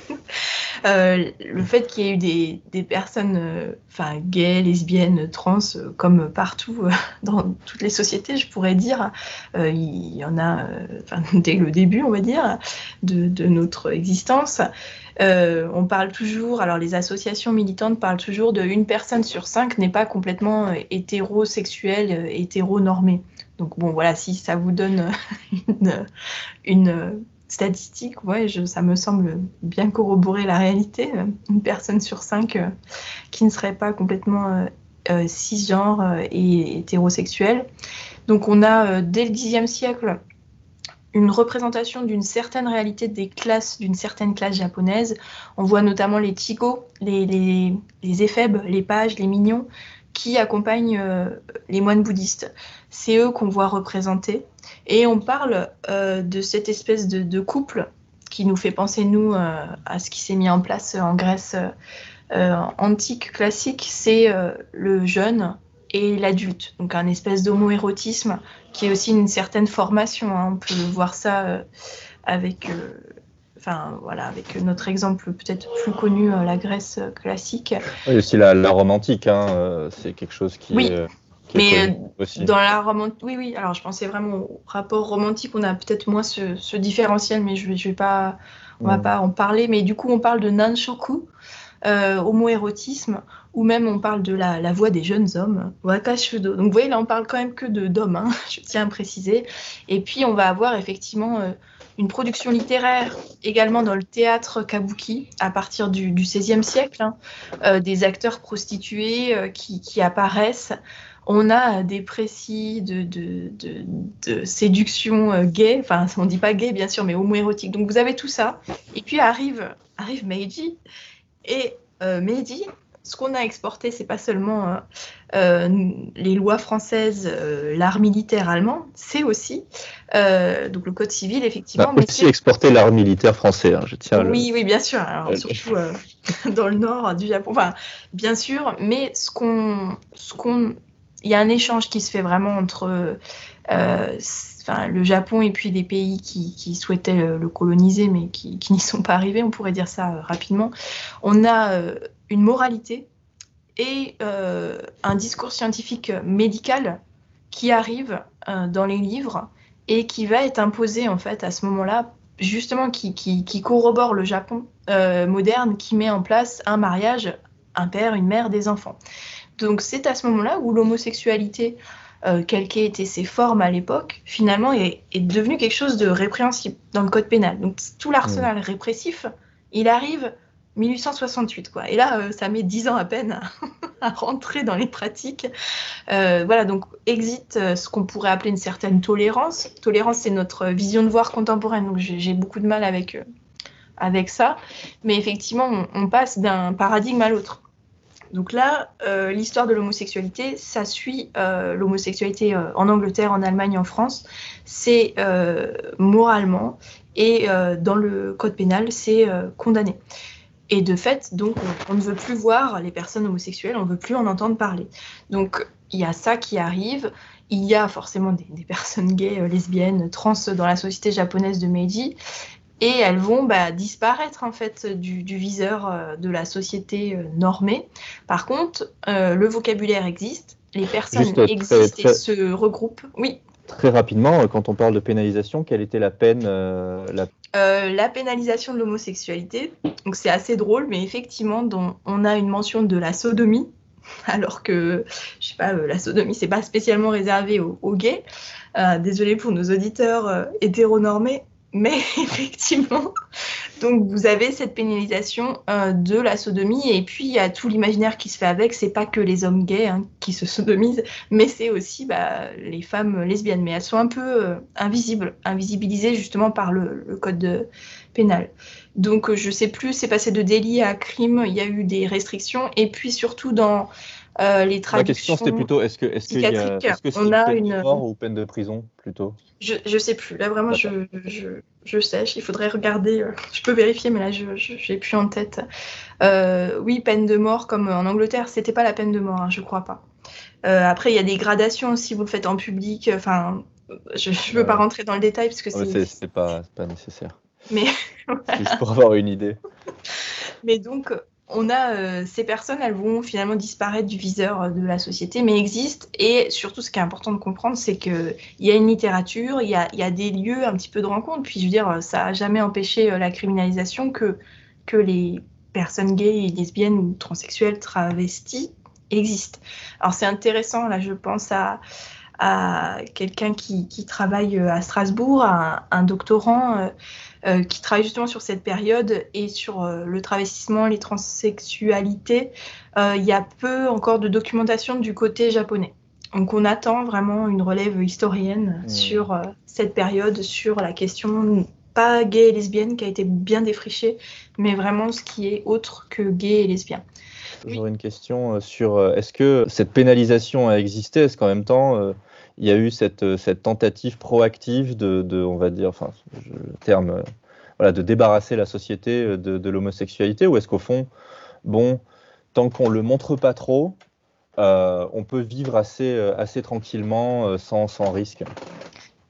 Euh, le fait qu'il y ait eu des, personnes euh, gays, lesbiennes, trans, euh, comme partout dans toutes les sociétés, je pourrais dire, il y en a dès le début, on va dire, de notre existence. On parle toujours, alors les associations militantes parlent toujours de une personne sur cinq n'est pas complètement hétérosexuelle, hétéronormée. Donc bon, voilà, si ça vous donne une, statistique, ça me semble bien corroborer la réalité. Une personne sur cinq euh, qui ne serait pas complètement euh, euh, cisgenre et hétérosexuelle. Donc on a dès le Xe siècle une représentation d'une certaine réalité des classes, d'une certaine classe japonaise. On voit notamment les tigo, les, les, les éphèbes, les pages, les mignons, qui accompagnent les moines bouddhistes. C'est eux qu'on voit représentés. Et on parle euh, de cette espèce de, couple qui nous fait penser, nous, euh, à ce qui s'est mis en place en Grèce euh, antique classique, c'est le jeune et l'adulte. Donc un espèce d'homoérotisme qui est aussi une certaine formation. Hein. On peut voir ça avec, enfin, voilà, avec notre exemple peut-être plus connu, la Grèce classique. Oui, aussi la, la romantique, hein, c'est quelque chose qui oui. est mais euh, dans la romantique, oui, oui. Alors, je pensais vraiment au rapport romantique. On a peut-être moins ce, différentiel, mais je vais, je vais pas, on va pas en parler. Mais du coup, on parle de nanshoku, euh, homoérotisme, ou même on parle de la, voix des jeunes hommes, wakashudo. Donc, vous voyez, là, on parle quand même que de d'hommes. Hein, je tiens à préciser. Et puis, on va avoir effectivement euh, une production littéraire également dans le théâtre kabuki à partir du, XVIe siècle, hein. euh, des acteurs prostitués qui, qui, apparaissent on a des précis de, séduction euh, gay, enfin on dit pas gay bien sûr, mais homoérotique. Donc vous avez tout ça. Et puis arrive, arrive Meiji. Et euh, Meiji, ce qu'on a exporté, c'est pas seulement euh, les lois françaises, l'art militaire allemand, c'est aussi donc le code civil effectivement. Bah, aussi exporté l'art militaire français, hein, je tiens. Oui, oui, bien sûr. Alors, surtout dans le nord du Japon, enfin bien sûr. Mais ce qu'on, ce qu'on il y a un échange qui se fait vraiment entre euh, le Japon et puis des pays qui, souhaitaient le, coloniser mais qui, n'y sont pas arrivés, on pourrait dire ça euh, rapidement. On a euh, une moralité et un discours scientifique médical qui arrive dans les livres et qui va être imposé en fait à ce moment-là, justement qui corrobore le Japon moderne, qui met en place un mariage, un père, une mère, des enfants. Donc c'est à ce moment-là où l'homosexualité, euh, quelles qu'aient été ses formes à l'époque, finalement est, devenue quelque chose de répréhensible dans le code pénal. Donc tout l'arsenal mmh. répressif, il arrive 1868 quoi. Et là, euh, ça met dix ans à peine à, rentrer dans les pratiques. Euh, voilà, donc existe ce qu'on pourrait appeler une certaine tolérance. Tolérance, c'est notre vision de voir contemporaine. Donc j'ai beaucoup de mal avec avec ça, mais effectivement, on passe d'un paradigme à l'autre. Donc là, euh, l'histoire de l'homosexualité, ça suit euh, l'homosexualité euh, en Angleterre, en Allemagne, en France. C'est moralement et dans le code pénal, c'est condamné. Et de fait, donc, on, ne veut plus voir les personnes homosexuelles, on ne veut plus en entendre parler. Donc, il y a ça qui arrive. Il y a forcément des, des personnes gays, lesbiennes, trans dans la société japonaise de Meiji et elles vont bah, disparaître en fait du, viseur euh, de la société euh, normée. Par contre, euh, le vocabulaire existe, les personnes existent et se regroupent. Oui. Très rapidement, quand on parle de pénalisation, quelle était la peine la... la... pénalisation de l'homosexualité. Donc c'est assez drôle, mais effectivement, on a une mention de la sodomie, alors que je sais pas, la sodomie c'est pas spécialement réservé aux, gays. désolé pour nos auditeurs hétéronormés, mais effectivement, donc vous avez cette pénalisation euh, de la sodomie et puis il y a tout l'imaginaire qui se fait avec. C'est pas que les hommes gays hein, qui se sodomisent, mais c'est aussi bah, les femmes lesbiennes. Mais elles sont un peu euh, invisibles, invisibilisées justement par le, code pénal. Donc je sais plus, c'est passé de délit à crime. Il y a eu des restrictions et puis surtout dans euh, les traductions. La question c'était plutôt est-ce que est-ce qu'il y a, est-ce que a peine une de mort ou peine de prison plutôt? Je, je sais plus. Là vraiment je, je, je sèche. Il faudrait regarder. Euh, je peux vérifier mais là je j'ai plus en tête. Euh, oui peine de mort comme en Angleterre c'était pas la peine de mort hein, je crois pas. après il y a des gradations si vous le faites en public. Enfin je ne veux pas rentrer dans le détail parce que c'est. c'est pas, pas nécessaire. Mais. Juste pour avoir une idée. Mais donc, on a euh, ces personnes, elles vont finalement disparaître du viseur euh, de la société, mais existent. Et surtout, ce qui est important de comprendre, c'est qu'il y a une littérature, il y a, des lieux un petit peu de rencontre. Puis, je veux dire, ça n'a jamais empêché euh, la criminalisation que, que les personnes gays, lesbiennes ou transsexuelles travesties existent. Alors, c'est intéressant, là, je pense à, à quelqu'un qui, travaille à Strasbourg, un, un doctorant. Euh, qui travaille justement sur cette période et sur euh, le travestissement, les transsexualités. Euh, il y a peu encore de documentation du côté japonais. Donc on attend vraiment une relève historienne mmh. sur cette période, sur la question pas gay et lesbienne qui a été bien défrichée, mais vraiment ce qui est autre que gay et lesbien. J'aurais une question sur est-ce que cette pénalisation a existé? Est-ce qu'en même temps, il y a eu cette, euh, tentative proactive de, on va dire, enfin, le terme, euh, voilà, de débarrasser la société euh, de, l'homosexualité Ou est-ce qu'au fond, bon, tant qu'on ne le montre pas trop, on peut vivre assez, assez tranquillement sans, sans risque?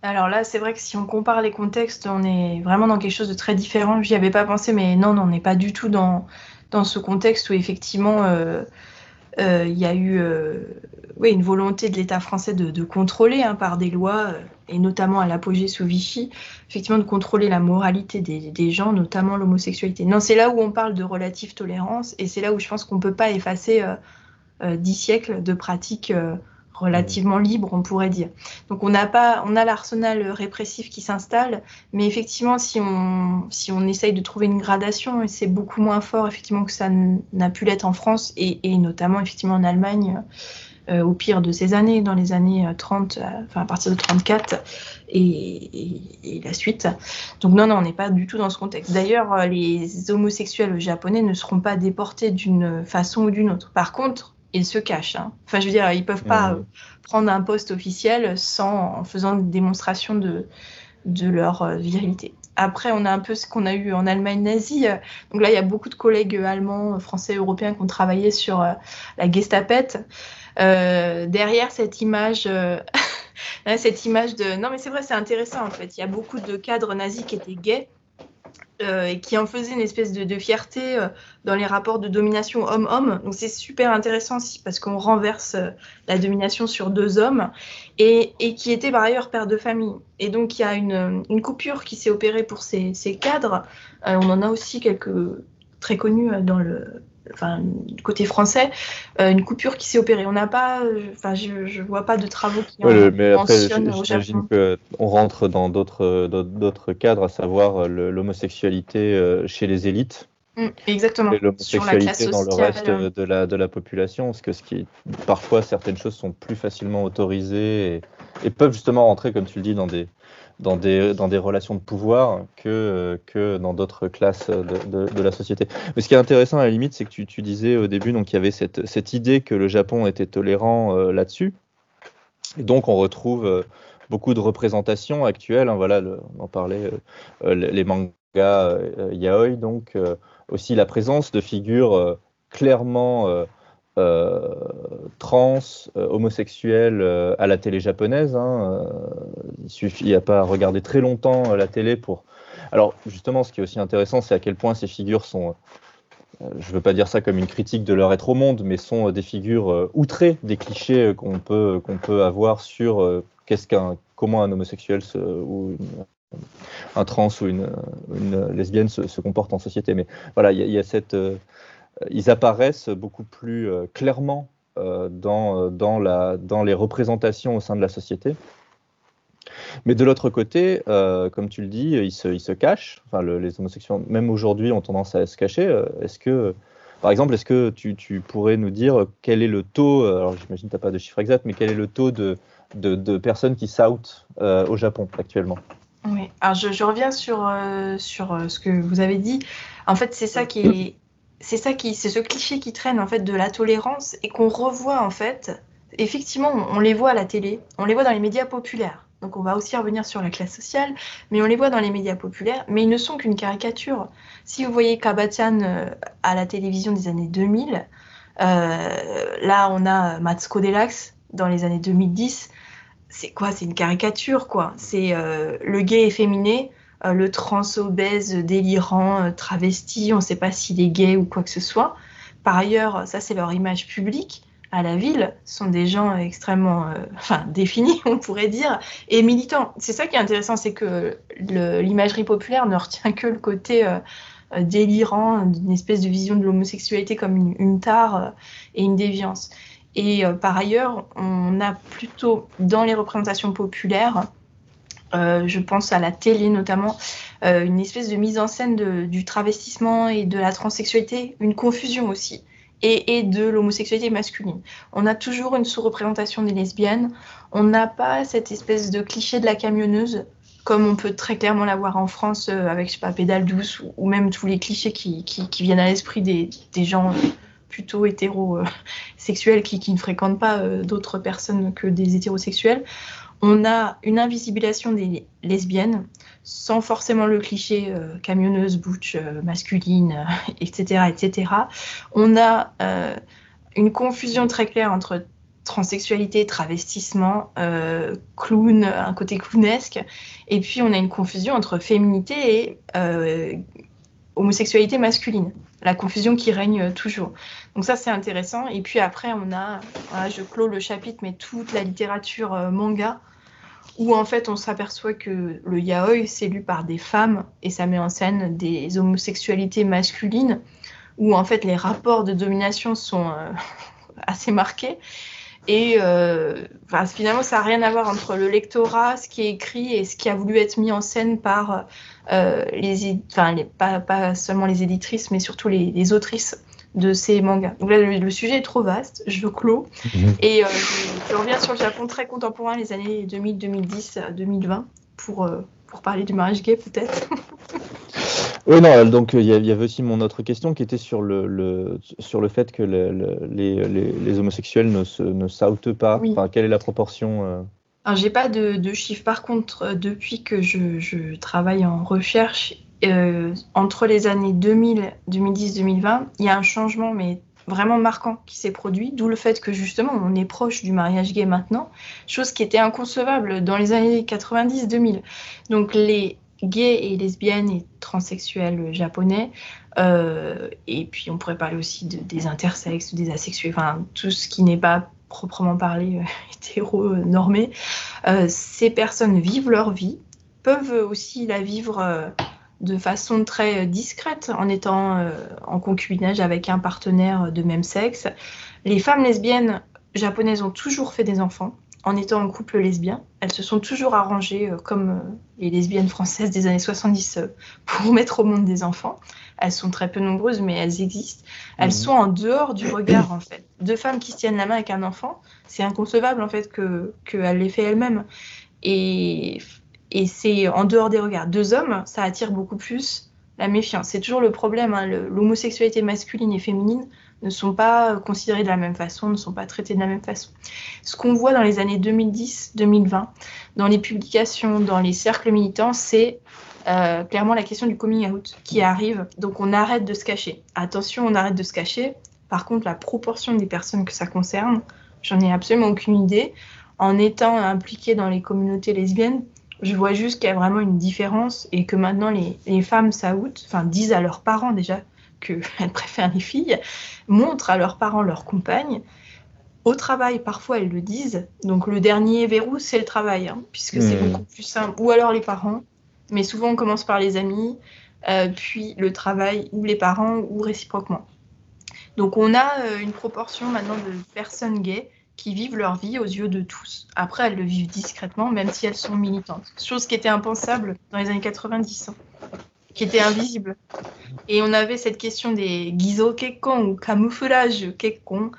Alors là, c'est vrai que si on compare les contextes, on est vraiment dans quelque chose de très différent. J'y avais pas pensé, mais non, non on n'est pas du tout dans, dans ce contexte où effectivement il y a eu oui, une volonté de l'État français de, contrôler hein, par des lois, euh, et notamment à l'apogée sous Vichy, effectivement de contrôler la moralité des, gens, notamment l'homosexualité. Non, c'est là où on parle de relative tolérance, et c'est là où je pense qu'on ne peut pas effacer dix siècles de pratiques relativement libre, on pourrait dire. Donc on n'a pas, on a l'arsenal répressif qui s'installe, mais effectivement, si on, si on essaye de trouver une gradation, c'est beaucoup moins fort effectivement que ça n'a pu l'être en France et, notamment effectivement en Allemagne. Euh, au pire de ces années, dans les années 30, euh, enfin à partir de 34 et, la suite. Donc non, non, on n'est pas du tout dans ce contexte. D'ailleurs, euh, les homosexuels japonais ne seront pas déportés d'une façon ou d'une autre. Par contre, ils se cachent. Hein. Enfin, je veux dire, ils peuvent pas mmh. prendre un poste officiel sans en faisant une démonstration de, de leur euh, virilité. Après, on a un peu ce qu'on a eu en Allemagne nazie. Donc là, il y a beaucoup de collègues allemands, français, européens qui ont travaillé sur euh, la Gestapette. Euh, derrière cette image, cette image de... Non, mais c'est vrai, c'est intéressant en fait. Il y a beaucoup de cadres nazis qui étaient gays euh, et qui en faisait une espèce de, fierté euh, dans les rapports de domination homme-homme. Donc c'est super intéressant aussi parce qu'on renverse euh, la domination sur deux hommes et, qui était par ailleurs père de famille. Et donc il y a une, coupure qui s'est opérée pour ces, ces cadres. on en a aussi quelques très connus dans le, enfin, côté français, euh, une coupure qui s'est opérée. On n'a pas, euh, enfin, je, ne vois pas de travaux qui ouais, mais après, j'imagine qu'on rentre dans d'autres, d'autres cadres, à savoir euh, l'homosexualité chez les élites. Mm, exactement. Et l'homosexualité dans le reste de la, de la population, parce que ce qui, parfois certaines choses sont plus facilement autorisées et peuvent justement rentrer, comme tu le dis, dans des, dans des, dans des relations de pouvoir que, que dans d'autres classes de, de, la société. Mais ce qui est intéressant à la limite, c'est que tu, tu, disais au début qu'il y avait cette, cette, idée que le Japon était tolérant euh, là-dessus. Et donc on retrouve euh, beaucoup de représentations actuelles. Hein, voilà, on en parlait, euh, les mangas yaoi, donc aussi la présence de figures clairement euh, trans, euh, homosexuels euh, à la télé japonaise. Hein, il suffit, il pas à regarder très longtemps la télé pour. Alors justement, ce qui est aussi intéressant, c'est à quel point ces figures sont je ne veux pas dire ça comme une critique de leur être au monde, mais sont des figures outrées des clichés qu'on peut, peut avoir sur qu'est-ce qu'un, comment un homosexuel se, un trans ou une, lesbienne se, comporte en société. Mais voilà, il y, a cette, euh, ils apparaissent beaucoup plus euh, clairement euh, dans, les représentations au sein de la société. Mais de l'autre côté, comme tu le dis, ils se, cachent. Enfin, les homosexuels, même aujourd'hui, ont tendance à se cacher. est-ce que, par exemple, est-ce que tu, pourrais nous dire quel est le taux, alors j'imagine que tu n'as pas de chiffre exact, mais quel est le taux de, personnes qui s'outent au Japon actuellement? Oui, alors je, reviens sur, sur ce que vous avez dit. En fait, c'est ça qui est c'est ça qui, c'est ce cliché qui traîne en fait de la tolérance et qu'on revoit en fait. Effectivement, on, les voit à la télé, on les voit dans les médias populaires. Donc on va aussi revenir sur la classe sociale, mais on les voit dans les médias populaires, mais ils ne sont qu'une caricature. Si vous voyez Kabatian euh, à la télévision des années 2000, euh, là on a Matsuko Delax dans les années 2010. C'est quoi? C'est une caricature, quoi. C'est le gay efféminé, le trans obèse, délirant, travesti, on ne sait pas s'il est gay ou quoi que ce soit. Par ailleurs, ça c'est leur image publique à la ville sont des gens extrêmement euh, enfin, définis, on pourrait dire, et militants. C'est ça qui est intéressant, c'est que l'imagerie populaire ne retient que le côté euh, euh, délirant d'une espèce de vision de l'homosexualité comme une, une tare et une déviance. Et par ailleurs, on a plutôt dans les représentations populaires, je pense à la télé notamment, une espèce de mise en scène du travestissement et de la transsexualité, une confusion aussi et, de l'homosexualité masculine. On a toujours une sous-représentation des lesbiennes. On n'a pas cette espèce de cliché de la camionneuse comme on peut très clairement l'avoir en France euh, avec, je sais pas, Pédale douce ou, même tous les clichés qui, viennent à l'esprit des, gens plutôt hétérosexuels qui, qui ne fréquentent pas euh, d'autres personnes que des hétérosexuels. On a une invisibilisation des lesbiennes sans forcément le cliché euh, camionneuse, butch, euh, masculine, etc., etc. On a euh, une confusion très claire entre transsexualité, travestissement, clown, un côté clownesque, et puis on a une confusion entre féminité et homosexualité masculine, la confusion qui règne toujours. Donc ça c'est intéressant. Et puis après on a, je clôt le chapitre, mais toute la littérature manga où en fait on s'aperçoit que le yaoi c'est lu par des femmes et ça met en scène des homosexualités masculines où en fait les rapports de domination sont euh, assez marqués et euh, finalement ça n'a rien à voir entre le lectorat, ce qui est écrit et ce qui a voulu être mis en scène par euh, les, enfin les, pas, pas, seulement les éditrices mais surtout les, les autrices de ces mangas. Donc là, le, sujet est trop vaste, je clôt. Mhm. Et euh, je, reviens sur le Japon très contemporain, les années 2000, 2010, 2020, pour, euh, pour parler du mariage gay peut-être. oui, non, donc il y, avait aussi mon autre question qui était sur le, le sur le fait que les, les, les, homosexuels ne, sautent pas. Enfin, quelle est la proportion euh? J'ai pas de, chiffres. Par contre, depuis que je, travaille en recherche euh, entre les années 2000, 2010, 2020, il y a un changement, mais vraiment marquant qui s'est produit, d'où le fait que justement on est proche du mariage gay maintenant, chose qui était inconcevable dans les années 90-2000. Donc les gays et lesbiennes et transsexuels japonais, euh, et puis on pourrait parler aussi de, des intersexes des asexués, enfin tout ce qui n'est pas proprement parlé euh, hétéro-normé, ces personnes vivent leur vie, peuvent aussi la vivre de façon très discrète en étant euh, en concubinage avec un partenaire de même sexe. Les femmes lesbiennes japonaises ont toujours fait des enfants en étant en couple lesbien. Elles se sont toujours arrangées euh, comme euh, les lesbiennes françaises des années 70 pour mettre au monde des enfants. Elles sont très peu nombreuses, mais elles existent. Elles mhm. sont en dehors du regard, en fait. Deux femmes qui se tiennent la main avec un enfant, c'est inconcevable, en fait, qu'elles l'aient fait elles-mêmes. Et et c'est en dehors des regards. Deux hommes, ça attire beaucoup plus la méfiance. C'est toujours le problème. Hein. L'homosexualité masculine et féminine ne sont pas considérées de la même façon, ne sont pas traitées de la même façon. Ce qu'on voit dans les années 2010-2020, dans les publications, dans les cercles militants, c'est euh, clairement la question du coming out qui arrive. Donc on arrête de se cacher. Attention, on arrête de se cacher. Par contre, la proportion des personnes que ça concerne, j'en ai absolument aucune idée. En étant impliquée dans les communautés lesbiennes, je vois juste qu'il y a vraiment une différence et que maintenant les, les femmes s'outent, enfin disent à leurs parents déjà qu'elles préfèrent les filles, montrent à leurs parents leurs compagnes. Au travail, parfois elles le disent. Donc le dernier verrou, c'est le travail, hein, puisque c'est hmm. beaucoup plus simple. Ou alors les parents, mais souvent on commence par les amis, euh, puis le travail, ou les parents, ou réciproquement. Donc on a euh, une proportion maintenant de personnes gays qui vivent leur vie aux yeux de tous. Après, elles le vivent discrètement, même si elles sont militantes. Chose qui était impensable dans les années 90, hein, qui était invisible. Et on avait cette question des gizo kekkon ou camouflage kekkon,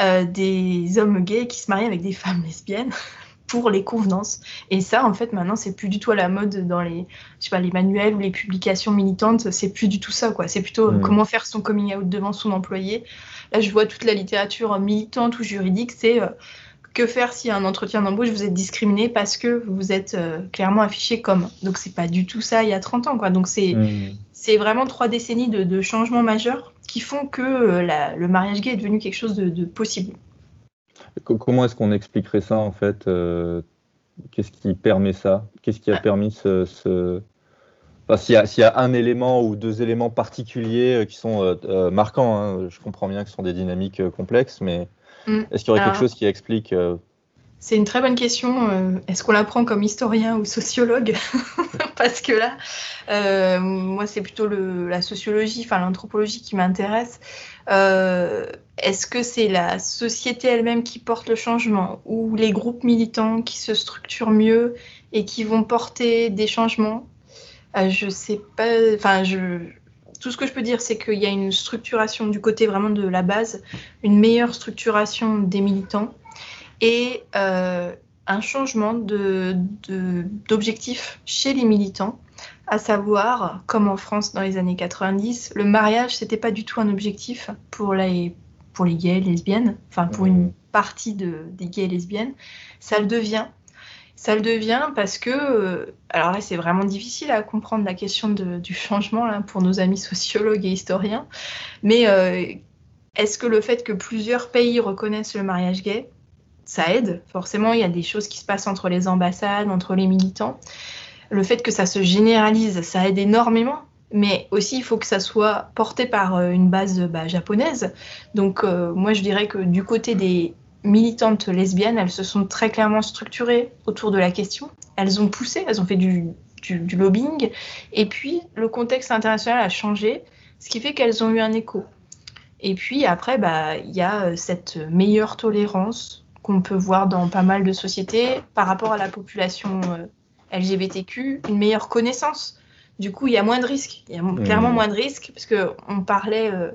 euh, des hommes gays qui se marient avec des femmes lesbiennes pour les convenances. Et ça, en fait, maintenant, c'est plus du tout à la mode dans les, je sais pas, les manuels ou les publications militantes. C'est plus du tout ça, quoi. C'est plutôt mmh. comment faire son coming out devant son employé Là, je vois toute la littérature militante ou juridique, c'est euh, que faire si un entretien d'embauche vous êtes discriminé parce que vous êtes euh, clairement affiché comme. Donc c'est pas du tout ça il y a 30 ans quoi. Donc c'est mmh. c'est vraiment trois décennies de, changements majeurs qui font que euh, le mariage gay est devenu quelque chose de, possible. Comment est-ce qu'on expliquerait ça en fait Qu'est-ce qui permet ça? Qu'est-ce qui a permis ce, s'il y, a un élément ou deux éléments particuliers qui sont marquants, hein, je comprends bien que ce sont des dynamiques complexes, mais mm. est-ce qu'il y aurait quelque chose qui explique c'est une très bonne question. Euh, est-ce qu'on l'apprend comme historien ou sociologue? Parce que là, euh, moi, c'est plutôt la sociologie, enfin l'anthropologie qui m'intéresse. Euh, est-ce que c'est la société elle-même qui porte le changement ou les groupes militants qui se structurent mieux et qui vont porter des changements? Je sais pas. Enfin, je, tout ce que je peux dire, c'est qu'il y a une structuration du côté vraiment de la base, une meilleure structuration des militants et euh, un changement d'objectif chez les militants, à savoir, comme en France dans les années 90, le mariage, c'était pas du tout un objectif pour les, pour les gays et lesbiennes, enfin pour une partie de, des gays et lesbiennes, ça le devient. Ça le devient parce que, euh, alors là c'est vraiment difficile à comprendre la question du changement là, pour nos amis sociologues et historiens, mais euh, est-ce que le fait que plusieurs pays reconnaissent le mariage gay, ça aide? Forcément, il y a des choses qui se passent entre les ambassades, entre les militants. Le fait que ça se généralise, ça aide énormément. Mais aussi, il faut que ça soit porté par euh, une base bah, japonaise. Donc, euh, moi, je dirais que du côté des militantes lesbiennes, elles se sont très clairement structurées autour de la question. Elles ont poussé, elles ont fait du, lobbying. Et puis, le contexte international a changé, ce qui fait qu'elles ont eu un écho. Et puis après, bah, il y a euh, cette meilleure tolérance qu'on peut voir dans pas mal de sociétés par rapport à la population LGBTQ, une meilleure connaissance. Du coup, il y a moins de risques. Il y a mmh. clairement moins de risques parce qu'on parlait euh,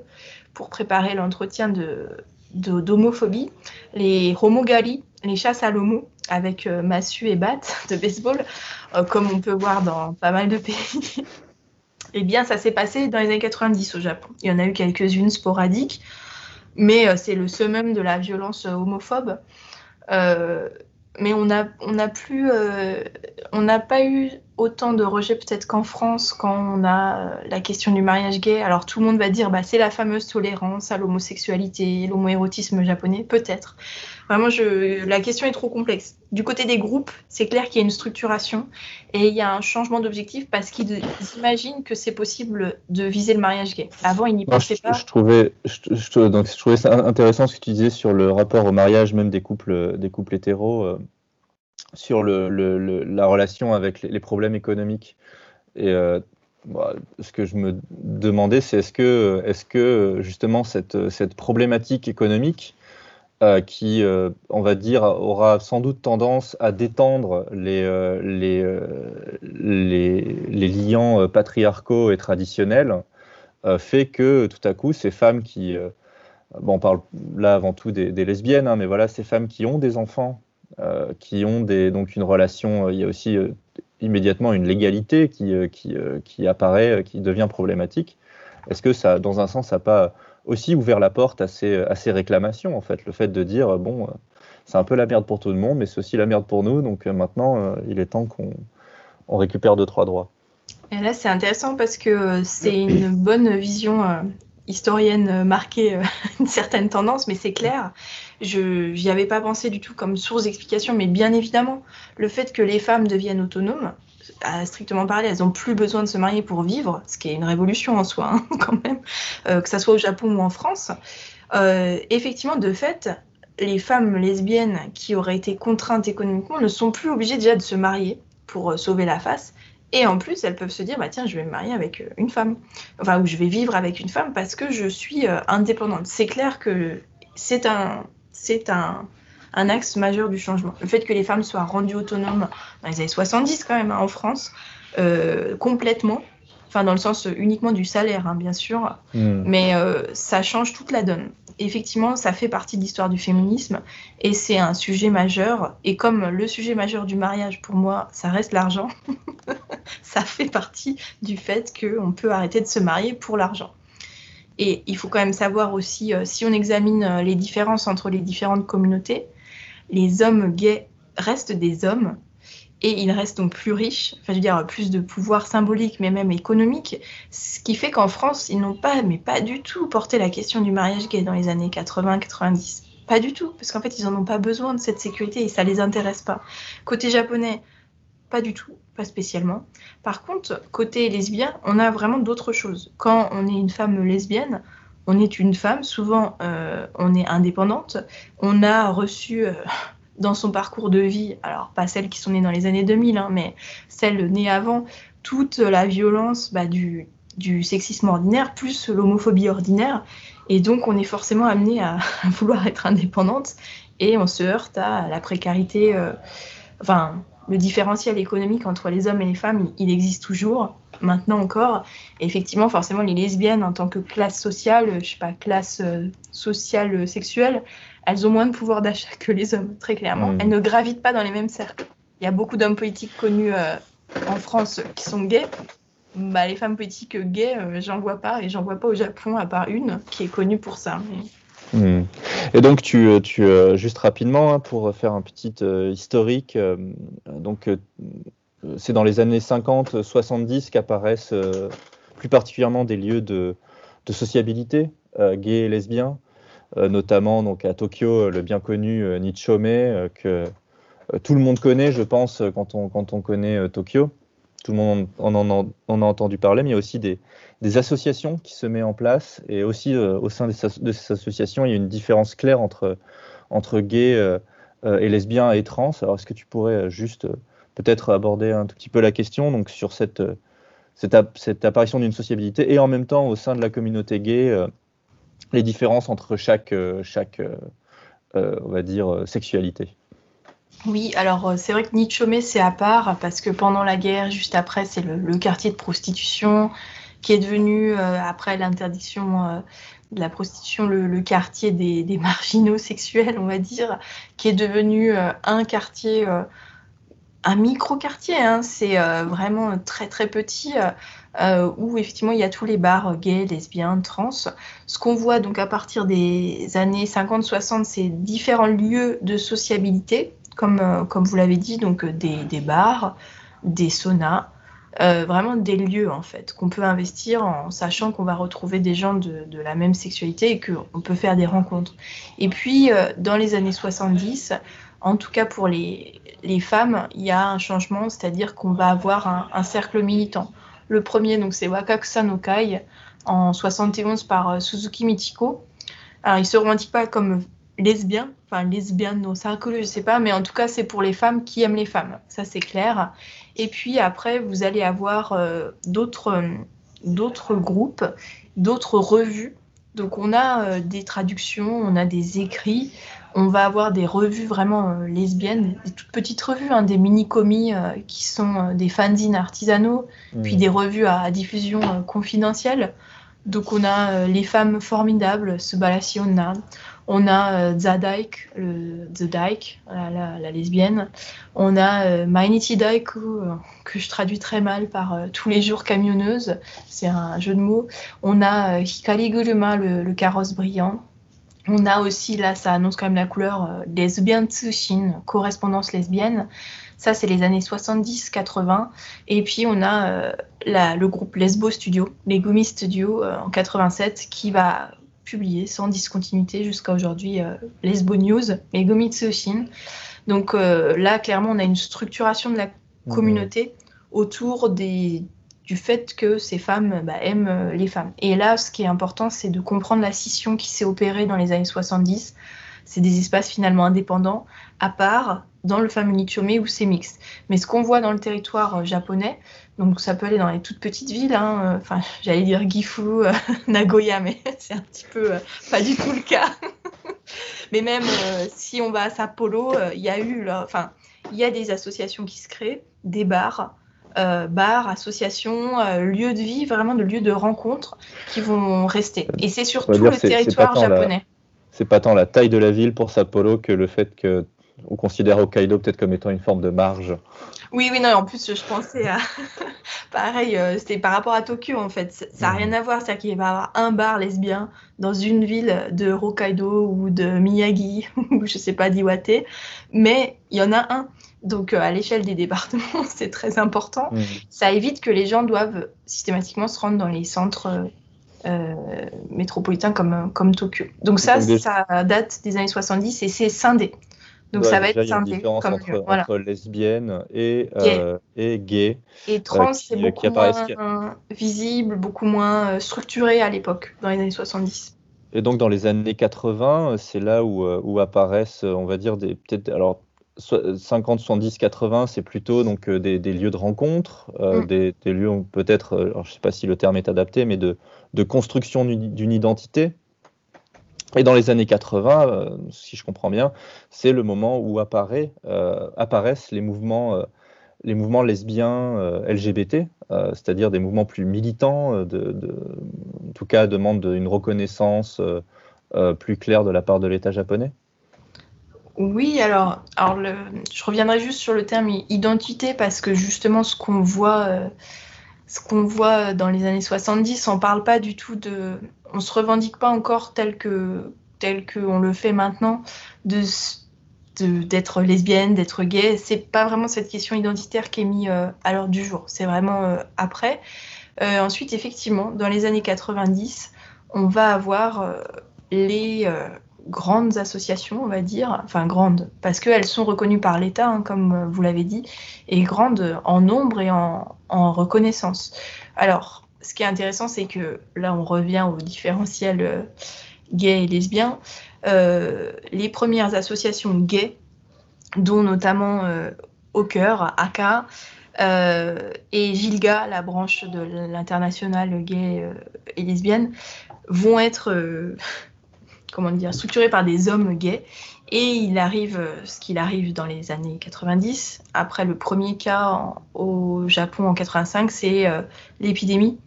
pour préparer l'entretien de d'homophobie, les homogali, les chasses à l'homo avec euh, massue et batte de baseball, comme on peut voir dans pas mal de pays. eh bien, ça s'est passé dans les années 90 au Japon. Il y en a eu quelques-unes sporadiques mais euh, c'est le summum de la violence euh, homophobe. Euh, mais on n'a on a plus, on n'a pas eu autant de rejets peut-être qu'en France quand on a la question du mariage gay. Alors tout le monde va dire bah c'est la fameuse tolérance à l'homosexualité, l'homoérotisme japonais, peut-être. Vraiment, je... la question est trop complexe. Du côté des groupes, c'est clair qu'il y a une structuration et il y a un changement d'objectif parce qu'ils imaginent que c'est possible de viser le mariage gay. Avant, ils n'y pensaient pas. Je trouvais, je, donc, je trouvais ça intéressant ce que tu disais sur le rapport au mariage, même des couples, des couples hétéros, euh, sur la relation avec les, problèmes économiques. Et euh, bah, ce que je me demandais, c'est est-ce que, est -ce que justement cette, cette problématique économique euh, qui, euh, on va dire, aura sans doute tendance à détendre les, les, les, les, liens patriarcaux et traditionnels, fait que tout à coup, ces femmes qui, bon, on parle là avant tout des, lesbiennes, hein, mais voilà, ces femmes qui ont des enfants, qui ont donc une relation, il y a aussi immédiatement une légalité qui, apparaît, qui devient problématique. Est-ce que ça, dans un sens, n'a pas aussi ouvert la porte à ces, réclamations, en fait? Le fait de dire, bon, euh, c'est un peu la merde pour tout le monde, mais c'est aussi la merde pour nous, donc euh, maintenant, euh, il est temps qu'on on récupère deux, trois droits. Et là, c'est intéressant parce que c'est une bonne vision historienne marquée une certaine tendance, mais c'est clair. Je n'y avais pas pensé du tout comme source d'explication, mais bien évidemment, le fait que les femmes deviennent autonomes, à strictement parler, elles n'ont plus besoin de se marier pour vivre, ce qui est une révolution en soi, hein, quand même, euh, que ce soit au Japon ou en France. Euh, effectivement, de fait, les femmes lesbiennes qui auraient été contraintes économiquement ne sont plus obligées déjà de se marier pour euh, sauver la face. Et en plus, elles peuvent se dire, bah tiens, je vais me marier avec une femme, enfin, ou je vais vivre avec une femme parce que je suis indépendante. C'est clair que c'est un, c'est un, un axe majeur du changement. Le fait que les femmes soient rendues autonomes dans les années 70 quand même hein, en France, euh, complètement, enfin dans le sens uniquement du salaire hein, bien sûr, hmm. mais euh, ça change toute la donne. Effectivement, ça fait partie de l'histoire du féminisme et c'est un sujet majeur. Et comme le sujet majeur du mariage, pour moi, ça reste l'argent, ça fait partie du fait qu'on peut arrêter de se marier pour l'argent. Et il faut quand même savoir aussi, euh, si on examine les différences entre les différentes communautés, les hommes gays restent des hommes et ils restent donc plus riches, enfin je veux dire plus de pouvoir symbolique mais même économique, ce qui fait qu'en France ils n'ont pas, mais pas du tout porté la question du mariage gay dans les années 80-90. Pas du tout, parce qu'en fait, ils n'en ont pas besoin de cette sécurité et ça les intéresse pas. Côté japonais, pas du tout, pas spécialement. Par contre, côté lesbien, on a vraiment d'autres choses. Quand on est une femme lesbienne, on est une femme, souvent euh, on est indépendante, on a reçu euh, dans son parcours de vie, alors pas celles qui sont nées dans les années 2000, hein, mais celles nées avant, toute la violence bah, du, sexisme ordinaire, plus l'homophobie ordinaire. Et donc, on est forcément amené à, vouloir être indépendante et on se heurte à la précarité. Euh, enfin, le différentiel économique entre les hommes et les femmes, il, existe toujours, maintenant encore. Et effectivement, forcément, les lesbiennes, en tant que classe sociale, je sais pas, classe euh, sociale euh, sexuelle, elles ont moins de pouvoir d'achat que les hommes, très clairement. Mmh. Elles ne gravitent pas dans les mêmes cercles. Il y a beaucoup d'hommes politiques connus en France qui sont gays, bah, les femmes politiques gays, euh, j'en vois pas, et j'en vois pas au Japon, à part une qui est connue pour ça. Hmm. Et donc, tu, euh, tu euh, juste rapidement, hein, pour faire un petit historique, donc c'est dans les années 50-70 qu'apparaissent plus particulièrement des lieux de, de sociabilité gays et lesbiens, notamment donc à Tokyo, le bien connu Nichome, que tout le monde connaît, je pense, quand on, quand on connaît Tokyo tout le monde en, en, a entendu parler, mais il y a aussi des, associations qui se mettent en place. Et aussi, euh, au sein de ces associations, il y a une différence claire entre, entre gays euh, euh, et lesbiens et trans. Alors, est-ce que tu pourrais juste peut-être aborder un tout petit peu la question donc, sur cette, cette, cette apparition d'une sociabilité et en même temps, au sein de la communauté gay, les différences entre chaque, chaque on va dire, sexualité oui, alors euh, c'est vrai que Nichome, c'est à part parce que pendant la guerre, juste après, c'est le, quartier de prostitution qui est devenu, euh, après l'interdiction euh, de la prostitution, le, quartier des, marginaux sexuels, on va dire, qui est devenu un quartier, un micro-quartier, hein, c'est vraiment très très petit. Où effectivement il y a tous les bars gays, lesbiens, trans. Ce qu'on voit donc à partir des années 50-60, c'est différents lieux de sociabilité comme, euh, comme vous l'avez dit, donc euh, des, bars, des saunas, euh, vraiment des lieux en fait qu'on peut investir en sachant qu'on va retrouver des gens de, la même sexualité et qu'on peut faire des rencontres. Et puis dans les années 70, en tout cas pour les, les femmes, il y a un changement, c'est-à-dire qu'on va avoir un, cercle militant. Le premier, donc, c'est Wakakusa no Kai en 71 par Suzuki Michiko. Alors, il se revendique pas comme lesbien, enfin lesbienne, non, inconnu, je sais pas, mais en tout cas, c'est pour les femmes qui aiment les femmes, ça c'est clair. Et puis après, vous allez avoir euh, d'autres, euh, d'autres groupes, d'autres revues. Donc on a euh, des traductions, on a des écrits, on va avoir des revues vraiment lesbiennes, des toutes petites revues, hein, des mini-comis qui sont des fanzines artisanaux, mmh. puis des revues à, diffusion confidentielle. Donc on a les femmes formidables, ce Balaciona, on a euh, le, The Dyke, la, lesbienne. On a euh, Mainiti Daiku, euh, que je traduis très mal par tous les jours camionneuse. C'est un jeu de mots. On a Hikari Guruma, le, carrosse brillant. On a aussi, là, ça annonce quand même la couleur, lesbian Tsushin, correspondance lesbienne. Ça, c'est les années 70-80. Et puis, on a le groupe Lesbo Studio, les Gumi Studio, en 87, qui va publié sans discontinuité jusqu'à aujourd'hui euh, Lesbo News et Gomitsushin. Donc euh, là, clairement, on a une structuration de la mmh. communauté autour des, du fait que ces femmes bah, aiment euh, les femmes. Et là, ce qui est important, c'est de comprendre la scission qui s'est opérée dans les années 70. C'est des espaces finalement indépendants, à part, dans le fameux Nichome où c'est mixte. Mais ce qu'on voit dans le territoire japonais, donc ça peut aller dans les toutes petites villes, hein, euh, enfin j'allais dire Gifu, euh, Nagoya, mais c'est un petit peu euh, pas du tout le cas. mais même si on va à Sapporo, il y a eu, enfin il y a des associations qui se créent, des bars, bars, associations, lieux de vie, vraiment de lieux de rencontre qui vont rester. Et c'est surtout le territoire japonais. C'est pas tant la taille de la ville pour Sapporo que le fait que on considère Hokkaido peut-être comme étant une forme de marge. Oui, oui, non, en plus, je pensais à. Pareil, euh, c'était par rapport à Tokyo, en fait. Ça n'a rien à voir. C'est-à-dire qu'il va y avoir un bar lesbien dans une ville de Hokkaido ou de Miyagi ou je sais pas, d'Iwate. Mais il y en a un. Donc, euh, à l'échelle des départements, c'est très important. Ça évite que les gens doivent systématiquement se rendre dans les centres métropolitain comme, comme Tokyo. Donc ça, ça date des années 70 et c'est scindé. Donc ça va être scindé. comme entre, entre lesbienne et gay. et gay. Et trans, c'est beaucoup moins visible, beaucoup moins structuré à l'époque, dans les années 70. Et donc dans les années 80, c'est là où, où apparaissent, on va dire, des peut-être alors 50, 70, 80, c'est plutôt donc euh, des, lieux de rencontre, euh, mm. des, lieux peut-être, euh, je ne sais pas si le terme est adapté, mais de, construction d'une identité. Et dans les années 80, si je comprends bien, c'est le moment où apparaît, apparaissent les mouvements, mouvements lesbiens LGBT, c'est-à-dire des mouvements plus militants, en tout cas demandent une reconnaissance plus claire de la part de l'État japonais. Oui, alors, je reviendrai juste sur le terme identité parce que justement ce qu'on voit, euh, ce qu'on voit dans les années 70, on parle pas du tout de, on se revendique pas encore tel que tel que on le fait maintenant de d'être lesbienne, d'être gay. C'est pas vraiment cette question identitaire qui est mise euh, à l'heure du jour. C'est vraiment euh, après. ensuite, effectivement, dans les années 90, on va avoir les grandes associations, on va dire, enfin grandes, parce qu'elles sont reconnues par l'État, hein, comme euh, vous l'avez dit, et grandes en nombre et en, reconnaissance. Alors, ce qui est intéressant, c'est que là, on revient au différentiel euh, gay et lesbien. Euh, les premières associations gays, dont notamment Au Cœur, ACA, et Gilga, la branche de l'international gay et lesbienne, vont être comment dire, par des hommes gays. Et il arrive euh, ce qu'il arrive dans les années 90. Après le premier cas au Japon en 85, c'est euh, l'épidémie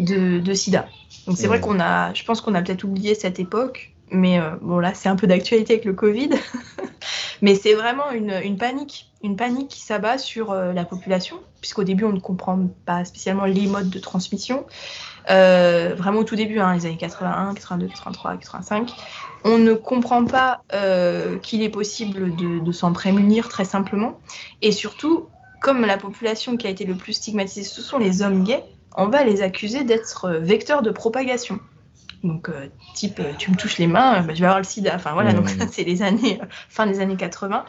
de, sida. Donc c'est vrai mmh. qu'on a, je pense qu'on a peut-être oublié cette époque, mais euh, bon là c'est un peu d'actualité avec le Covid. mais c'est vraiment une, une, panique, une panique qui s'abat sur la population, puisqu'au début on ne comprend pas spécialement les modes de transmission. Euh, vraiment au tout début, hein, les années 81, 82, 83, 85, on ne comprend pas euh, qu'il est possible de, s'en prémunir très simplement. Et surtout, comme la population qui a été le plus stigmatisée, ce sont les hommes gays, on va les accuser d'être vecteurs de propagation. Donc, euh, type, tu me touches les mains, bah, je vais avoir le sida. Enfin, voilà, donc ça, c'est les années, fin des années 80.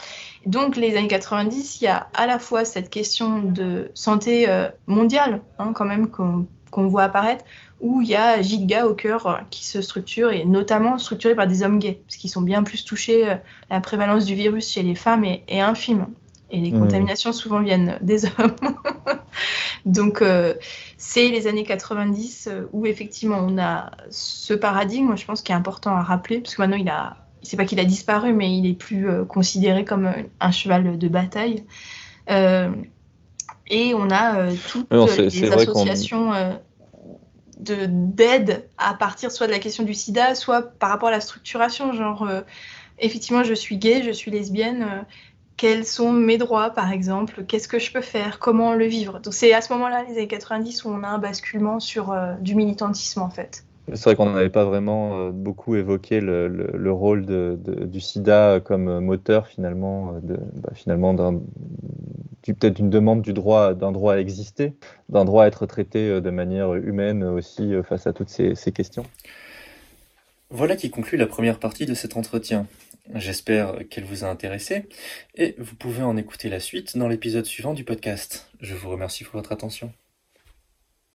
Donc, les années 90, il y a à la fois cette question de santé mondiale, hein, quand même, qu'on voit apparaître, où il y a Giga au cœur euh, qui se structure, et notamment structuré par des hommes gays, parce qu'ils sont bien plus touchés. Euh, la prévalence du virus chez les femmes est, infime. Et les mmh. contaminations souvent viennent des hommes. Donc, euh, c'est les années 90 où effectivement on a ce paradigme, je pense, qui est important à rappeler, parce que maintenant il a, c'est pas qu'il a disparu, mais il est plus considéré comme un cheval de bataille. Et on a euh, toutes les associations euh, d'aide à partir soit de la question du sida, soit par rapport à la structuration. Genre, euh, effectivement, je suis gay, je suis lesbienne. Quels sont mes droits, par exemple Qu'est-ce que je peux faire Comment le vivre Donc, c'est à ce moment-là, les années 90, où on a un basculement sur du militantisme, en fait. C'est vrai qu'on n'avait pas vraiment beaucoup évoqué le, rôle du sida comme moteur finalement, de, bah, finalement d'un peut-être une demande du droit d'un droit à exister, d'un droit à être traité euh, de manière humaine aussi euh, face à toutes ces, ces questions. Voilà qui conclut la première partie de cet entretien. J'espère qu'elle vous a intéressé et vous pouvez en écouter la suite dans l'épisode suivant du podcast. Je vous remercie pour votre attention.